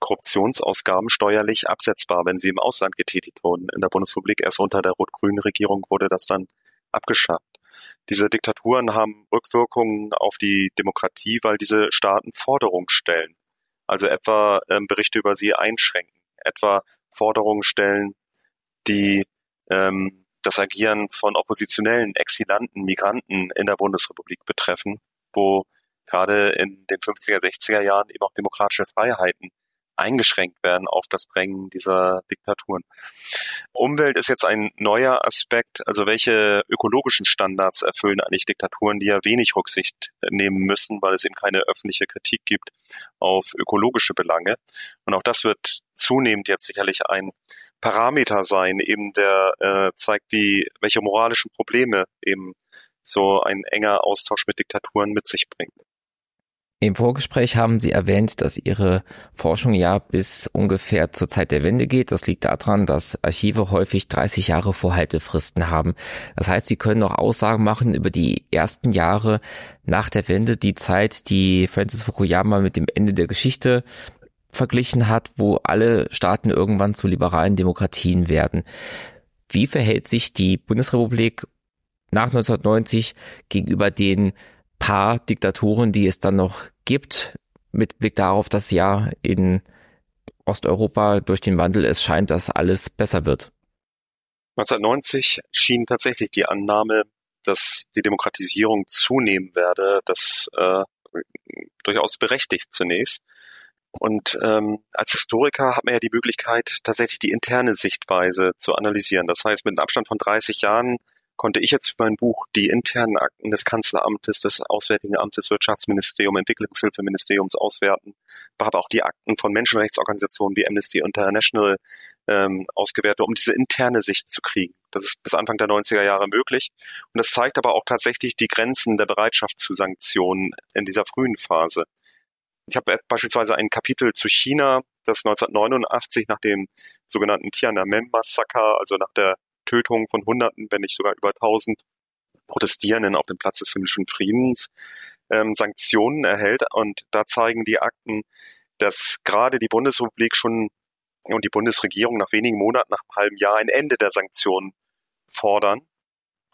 Korruptionsausgaben steuerlich absetzbar, wenn sie im Ausland getätigt wurden. In der Bundesrepublik erst unter der rot-grünen Regierung wurde das dann abgeschafft. Diese Diktaturen haben Rückwirkungen auf die Demokratie, weil diese Staaten Forderungen stellen. Also etwa ähm, Berichte über sie einschränken, etwa Forderungen stellen, die ähm, das Agieren von oppositionellen, Exilanten, Migranten in der Bundesrepublik betreffen, wo gerade in den 50er, 60er Jahren eben auch demokratische Freiheiten eingeschränkt werden auf das Drängen dieser Diktaturen. Umwelt ist jetzt ein neuer Aspekt. Also welche ökologischen Standards erfüllen eigentlich Diktaturen, die ja wenig Rücksicht nehmen müssen, weil es eben keine öffentliche Kritik gibt auf ökologische Belange. Und auch das wird zunehmend jetzt sicherlich ein Parameter sein, eben der äh, zeigt, wie welche moralischen Probleme eben so ein enger Austausch mit Diktaturen mit sich bringt. Im Vorgespräch haben Sie erwähnt, dass Ihre Forschung ja bis ungefähr zur Zeit der Wende geht. Das liegt daran, dass Archive häufig 30 Jahre Vorhaltefristen haben. Das heißt, Sie können auch Aussagen machen über die ersten Jahre nach der Wende, die Zeit, die Francis Fukuyama mit dem Ende der Geschichte verglichen hat, wo alle Staaten irgendwann zu liberalen Demokratien werden. Wie verhält sich die Bundesrepublik nach 1990 gegenüber den paar Diktaturen, die es dann noch gibt, mit Blick darauf, dass ja in Osteuropa durch den Wandel es scheint, dass alles besser wird? 1990 schien tatsächlich die Annahme, dass die Demokratisierung zunehmen werde, das äh, durchaus berechtigt zunächst. Und ähm, als Historiker hat man ja die Möglichkeit, tatsächlich die interne Sichtweise zu analysieren. Das heißt, mit einem Abstand von 30 Jahren konnte ich jetzt für mein Buch die internen Akten des Kanzleramtes, des Auswärtigen Amtes, Wirtschaftsministerium, Entwicklungshilfeministeriums auswerten, habe auch die Akten von Menschenrechtsorganisationen wie Amnesty International ähm, ausgewertet, um diese interne Sicht zu kriegen. Das ist bis Anfang der 90er Jahre möglich. Und das zeigt aber auch tatsächlich die Grenzen der Bereitschaft zu Sanktionen in dieser frühen Phase. Ich habe beispielsweise ein Kapitel zu China dass 1989 nach dem sogenannten Tiananmen-Massaker, also nach der Tötung von Hunderten, wenn nicht sogar über 1000 Protestierenden auf dem Platz des himmlischen Friedens, ähm, Sanktionen erhält. Und da zeigen die Akten, dass gerade die Bundesrepublik schon und die Bundesregierung nach wenigen Monaten, nach einem halben Jahr ein Ende der Sanktionen fordern,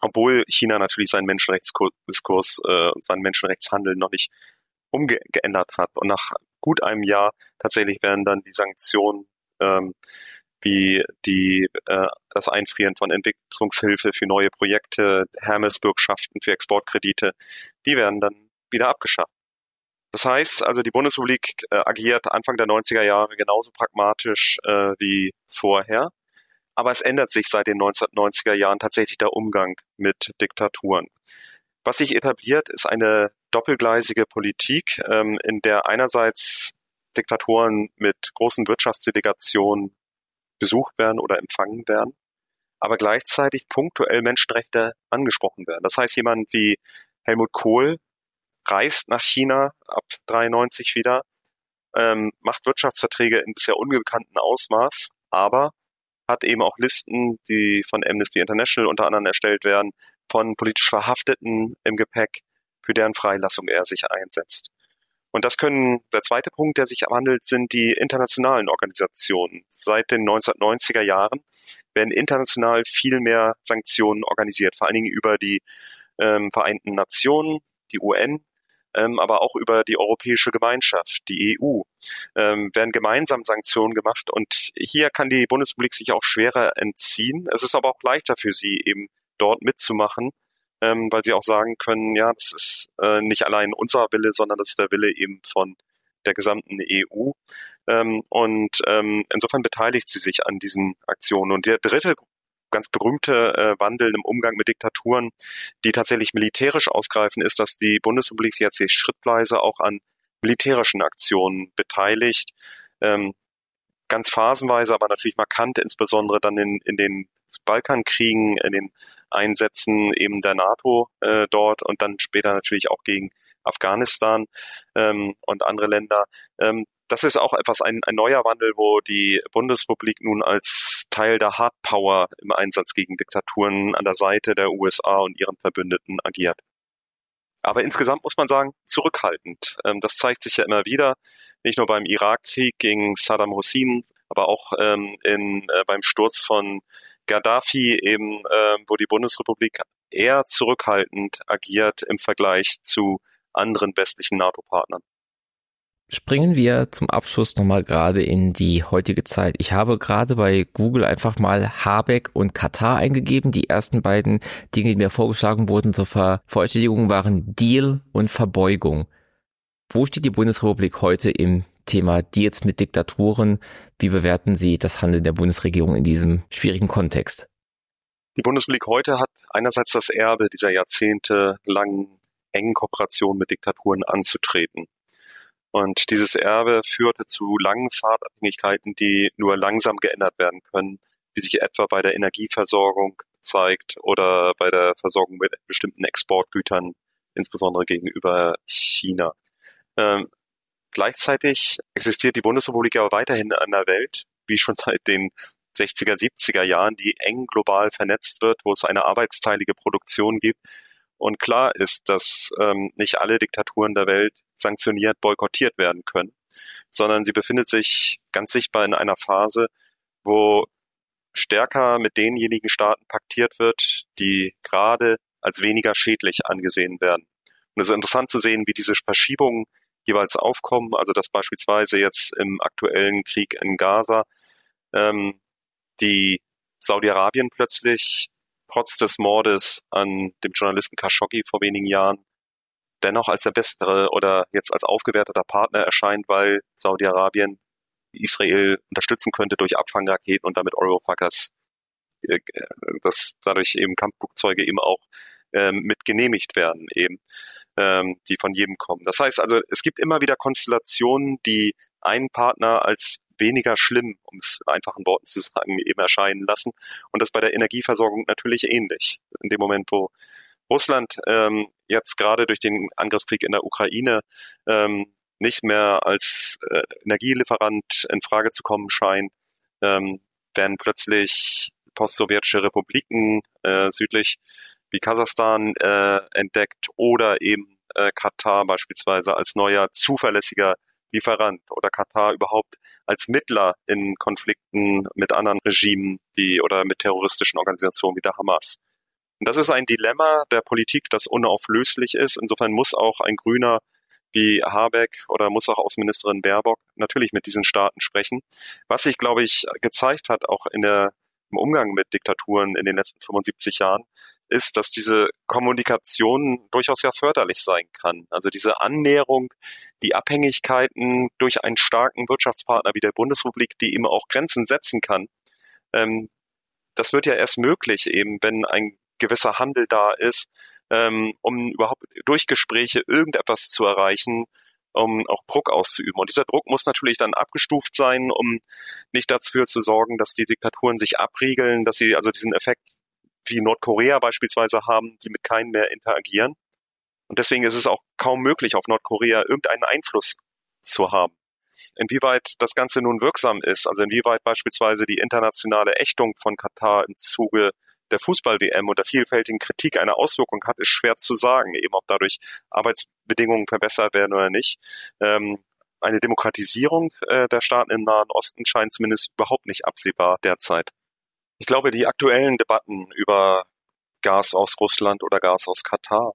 obwohl China natürlich seinen Menschenrechtsdiskurs, äh, seinen Menschenrechtshandeln noch nicht umgeändert hat. Und nach gut einem Jahr tatsächlich werden dann die Sanktionen ähm, wie die äh, das Einfrieren von Entwicklungshilfe für neue Projekte, Hermes-Bürgschaften für Exportkredite, die werden dann wieder abgeschafft. Das heißt also, die Bundesrepublik äh, agiert Anfang der 90er Jahre genauso pragmatisch äh, wie vorher. Aber es ändert sich seit den 1990er Jahren tatsächlich der Umgang mit Diktaturen. Was sich etabliert, ist eine doppelgleisige Politik, ähm, in der einerseits Diktatoren mit großen Wirtschaftsdelegationen besucht werden oder empfangen werden, aber gleichzeitig punktuell Menschenrechte angesprochen werden. Das heißt, jemand wie Helmut Kohl reist nach China ab 93 wieder, ähm, macht Wirtschaftsverträge in bisher unbekannten Ausmaß, aber hat eben auch Listen, die von Amnesty International unter anderem erstellt werden, von politisch Verhafteten im Gepäck, für deren Freilassung er sich einsetzt. Und das können, der zweite Punkt, der sich abhandelt, sind die internationalen Organisationen. Seit den 1990er Jahren werden international viel mehr Sanktionen organisiert, vor allen Dingen über die ähm, Vereinten Nationen, die UN, ähm, aber auch über die Europäische Gemeinschaft, die EU, ähm, werden gemeinsam Sanktionen gemacht. Und hier kann die Bundesrepublik sich auch schwerer entziehen. Es ist aber auch leichter für sie, eben dort mitzumachen, ähm, weil sie auch sagen können, ja, das ist äh, nicht allein unser Wille, sondern das ist der Wille eben von der gesamten EU. Ähm, und ähm, insofern beteiligt sie sich an diesen Aktionen. Und der dritte ganz berühmte äh, Wandel im Umgang mit Diktaturen, die tatsächlich militärisch ausgreifen, ist, dass die Bundesrepublik sich jetzt schrittweise auch an militärischen Aktionen beteiligt. Ähm, ganz phasenweise, aber natürlich markant, insbesondere dann in, in den Balkankriegen, in den Einsätzen eben der NATO äh, dort und dann später natürlich auch gegen Afghanistan ähm, und andere Länder. Ähm, das ist auch etwas ein, ein neuer Wandel, wo die Bundesrepublik nun als Teil der Hard Power im Einsatz gegen Diktaturen an der Seite der USA und ihren Verbündeten agiert. Aber insgesamt muss man sagen, zurückhaltend. Ähm, das zeigt sich ja immer wieder, nicht nur beim Irakkrieg gegen Saddam Hussein, aber auch ähm, in, äh, beim Sturz von Gaddafi eben, äh, wo die Bundesrepublik eher zurückhaltend agiert im Vergleich zu anderen westlichen NATO-Partnern. Springen wir zum Abschluss nochmal gerade in die heutige Zeit. Ich habe gerade bei Google einfach mal Habeck und Katar eingegeben. Die ersten beiden Dinge, die mir vorgeschlagen wurden zur Vervollständigung, waren Deal und Verbeugung. Wo steht die Bundesrepublik heute im Thema Deals mit Diktaturen? Wie bewerten Sie das Handeln der Bundesregierung in diesem schwierigen Kontext? Die Bundesrepublik heute hat einerseits das Erbe dieser jahrzehntelangen engen Kooperation mit Diktaturen anzutreten. Und dieses Erbe führte zu langen Fahrtabhängigkeiten, die nur langsam geändert werden können, wie sich etwa bei der Energieversorgung zeigt oder bei der Versorgung mit bestimmten Exportgütern, insbesondere gegenüber China. Ähm, gleichzeitig existiert die Bundesrepublik aber weiterhin in einer Welt, wie schon seit den 60er, 70er Jahren, die eng global vernetzt wird, wo es eine arbeitsteilige Produktion gibt. Und klar ist, dass ähm, nicht alle Diktaturen der Welt sanktioniert, boykottiert werden können, sondern sie befindet sich ganz sichtbar in einer Phase, wo stärker mit denjenigen Staaten paktiert wird, die gerade als weniger schädlich angesehen werden. Und es ist interessant zu sehen, wie diese Verschiebungen jeweils aufkommen, also dass beispielsweise jetzt im aktuellen Krieg in Gaza ähm, die Saudi-Arabien plötzlich trotz des Mordes an dem Journalisten Khashoggi vor wenigen Jahren dennoch als der bessere oder jetzt als aufgewerteter Partner erscheint, weil Saudi-Arabien Israel unterstützen könnte durch Abfangraketen und damit Europackers, äh, dass dadurch eben Kampfflugzeuge eben auch ähm, mit genehmigt werden, eben, ähm, die von jedem kommen. Das heißt also, es gibt immer wieder Konstellationen, die einen Partner als weniger schlimm, um es in einfachen Worten zu sagen, eben erscheinen lassen. Und das bei der Energieversorgung natürlich ähnlich. In dem Moment, wo Russland ähm, jetzt gerade durch den Angriffskrieg in der Ukraine ähm, nicht mehr als äh, Energielieferant in Frage zu kommen scheint, ähm, werden plötzlich postsowjetische Republiken äh, südlich wie Kasachstan äh, entdeckt oder eben äh, Katar beispielsweise als neuer zuverlässiger Lieferant oder Katar überhaupt als Mittler in Konflikten mit anderen Regimen, die oder mit terroristischen Organisationen wie der Hamas. Und das ist ein Dilemma der Politik, das unauflöslich ist. Insofern muss auch ein Grüner wie Habeck oder muss auch Außenministerin Baerbock natürlich mit diesen Staaten sprechen. Was sich, glaube ich, gezeigt hat, auch in der, im Umgang mit Diktaturen in den letzten 75 Jahren, ist, dass diese Kommunikation durchaus ja förderlich sein kann. Also diese Annäherung, die Abhängigkeiten durch einen starken Wirtschaftspartner wie der Bundesrepublik, die eben auch Grenzen setzen kann, ähm, das wird ja erst möglich eben, wenn ein gewisser Handel da ist, ähm, um überhaupt durch Gespräche irgendetwas zu erreichen, um auch Druck auszuüben. Und dieser Druck muss natürlich dann abgestuft sein, um nicht dafür zu sorgen, dass die Diktaturen sich abriegeln, dass sie also diesen Effekt wie Nordkorea beispielsweise haben, die mit keinem mehr interagieren. Und deswegen ist es auch kaum möglich, auf Nordkorea irgendeinen Einfluss zu haben. Inwieweit das Ganze nun wirksam ist, also inwieweit beispielsweise die internationale Ächtung von Katar im Zuge der Fußball-WM und der vielfältigen Kritik eine Auswirkung hat, ist schwer zu sagen, eben ob dadurch Arbeitsbedingungen verbessert werden oder nicht. Ähm, eine Demokratisierung äh, der Staaten im Nahen Osten scheint zumindest überhaupt nicht absehbar derzeit. Ich glaube, die aktuellen Debatten über Gas aus Russland oder Gas aus Katar,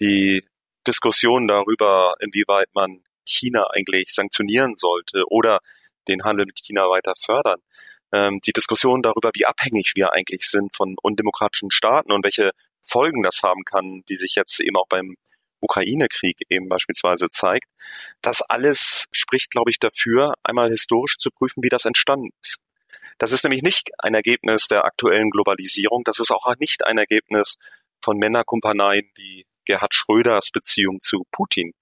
die Diskussion darüber, inwieweit man China eigentlich sanktionieren sollte oder den Handel mit China weiter fördern, ähm, die Diskussion darüber, wie abhängig wir eigentlich sind von undemokratischen Staaten und welche Folgen das haben kann, die sich jetzt eben auch beim Ukraine-Krieg eben beispielsweise zeigt. Das alles spricht, glaube ich, dafür, einmal historisch zu prüfen, wie das entstanden ist. Das ist nämlich nicht ein Ergebnis der aktuellen Globalisierung. Das ist auch nicht ein Ergebnis von Männerkumpaneien wie Gerhard Schröders Beziehung zu Putin,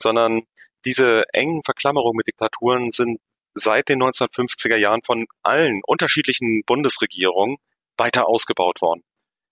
sondern diese engen Verklammerungen mit Diktaturen sind seit den 1950er Jahren von allen unterschiedlichen Bundesregierungen weiter ausgebaut worden.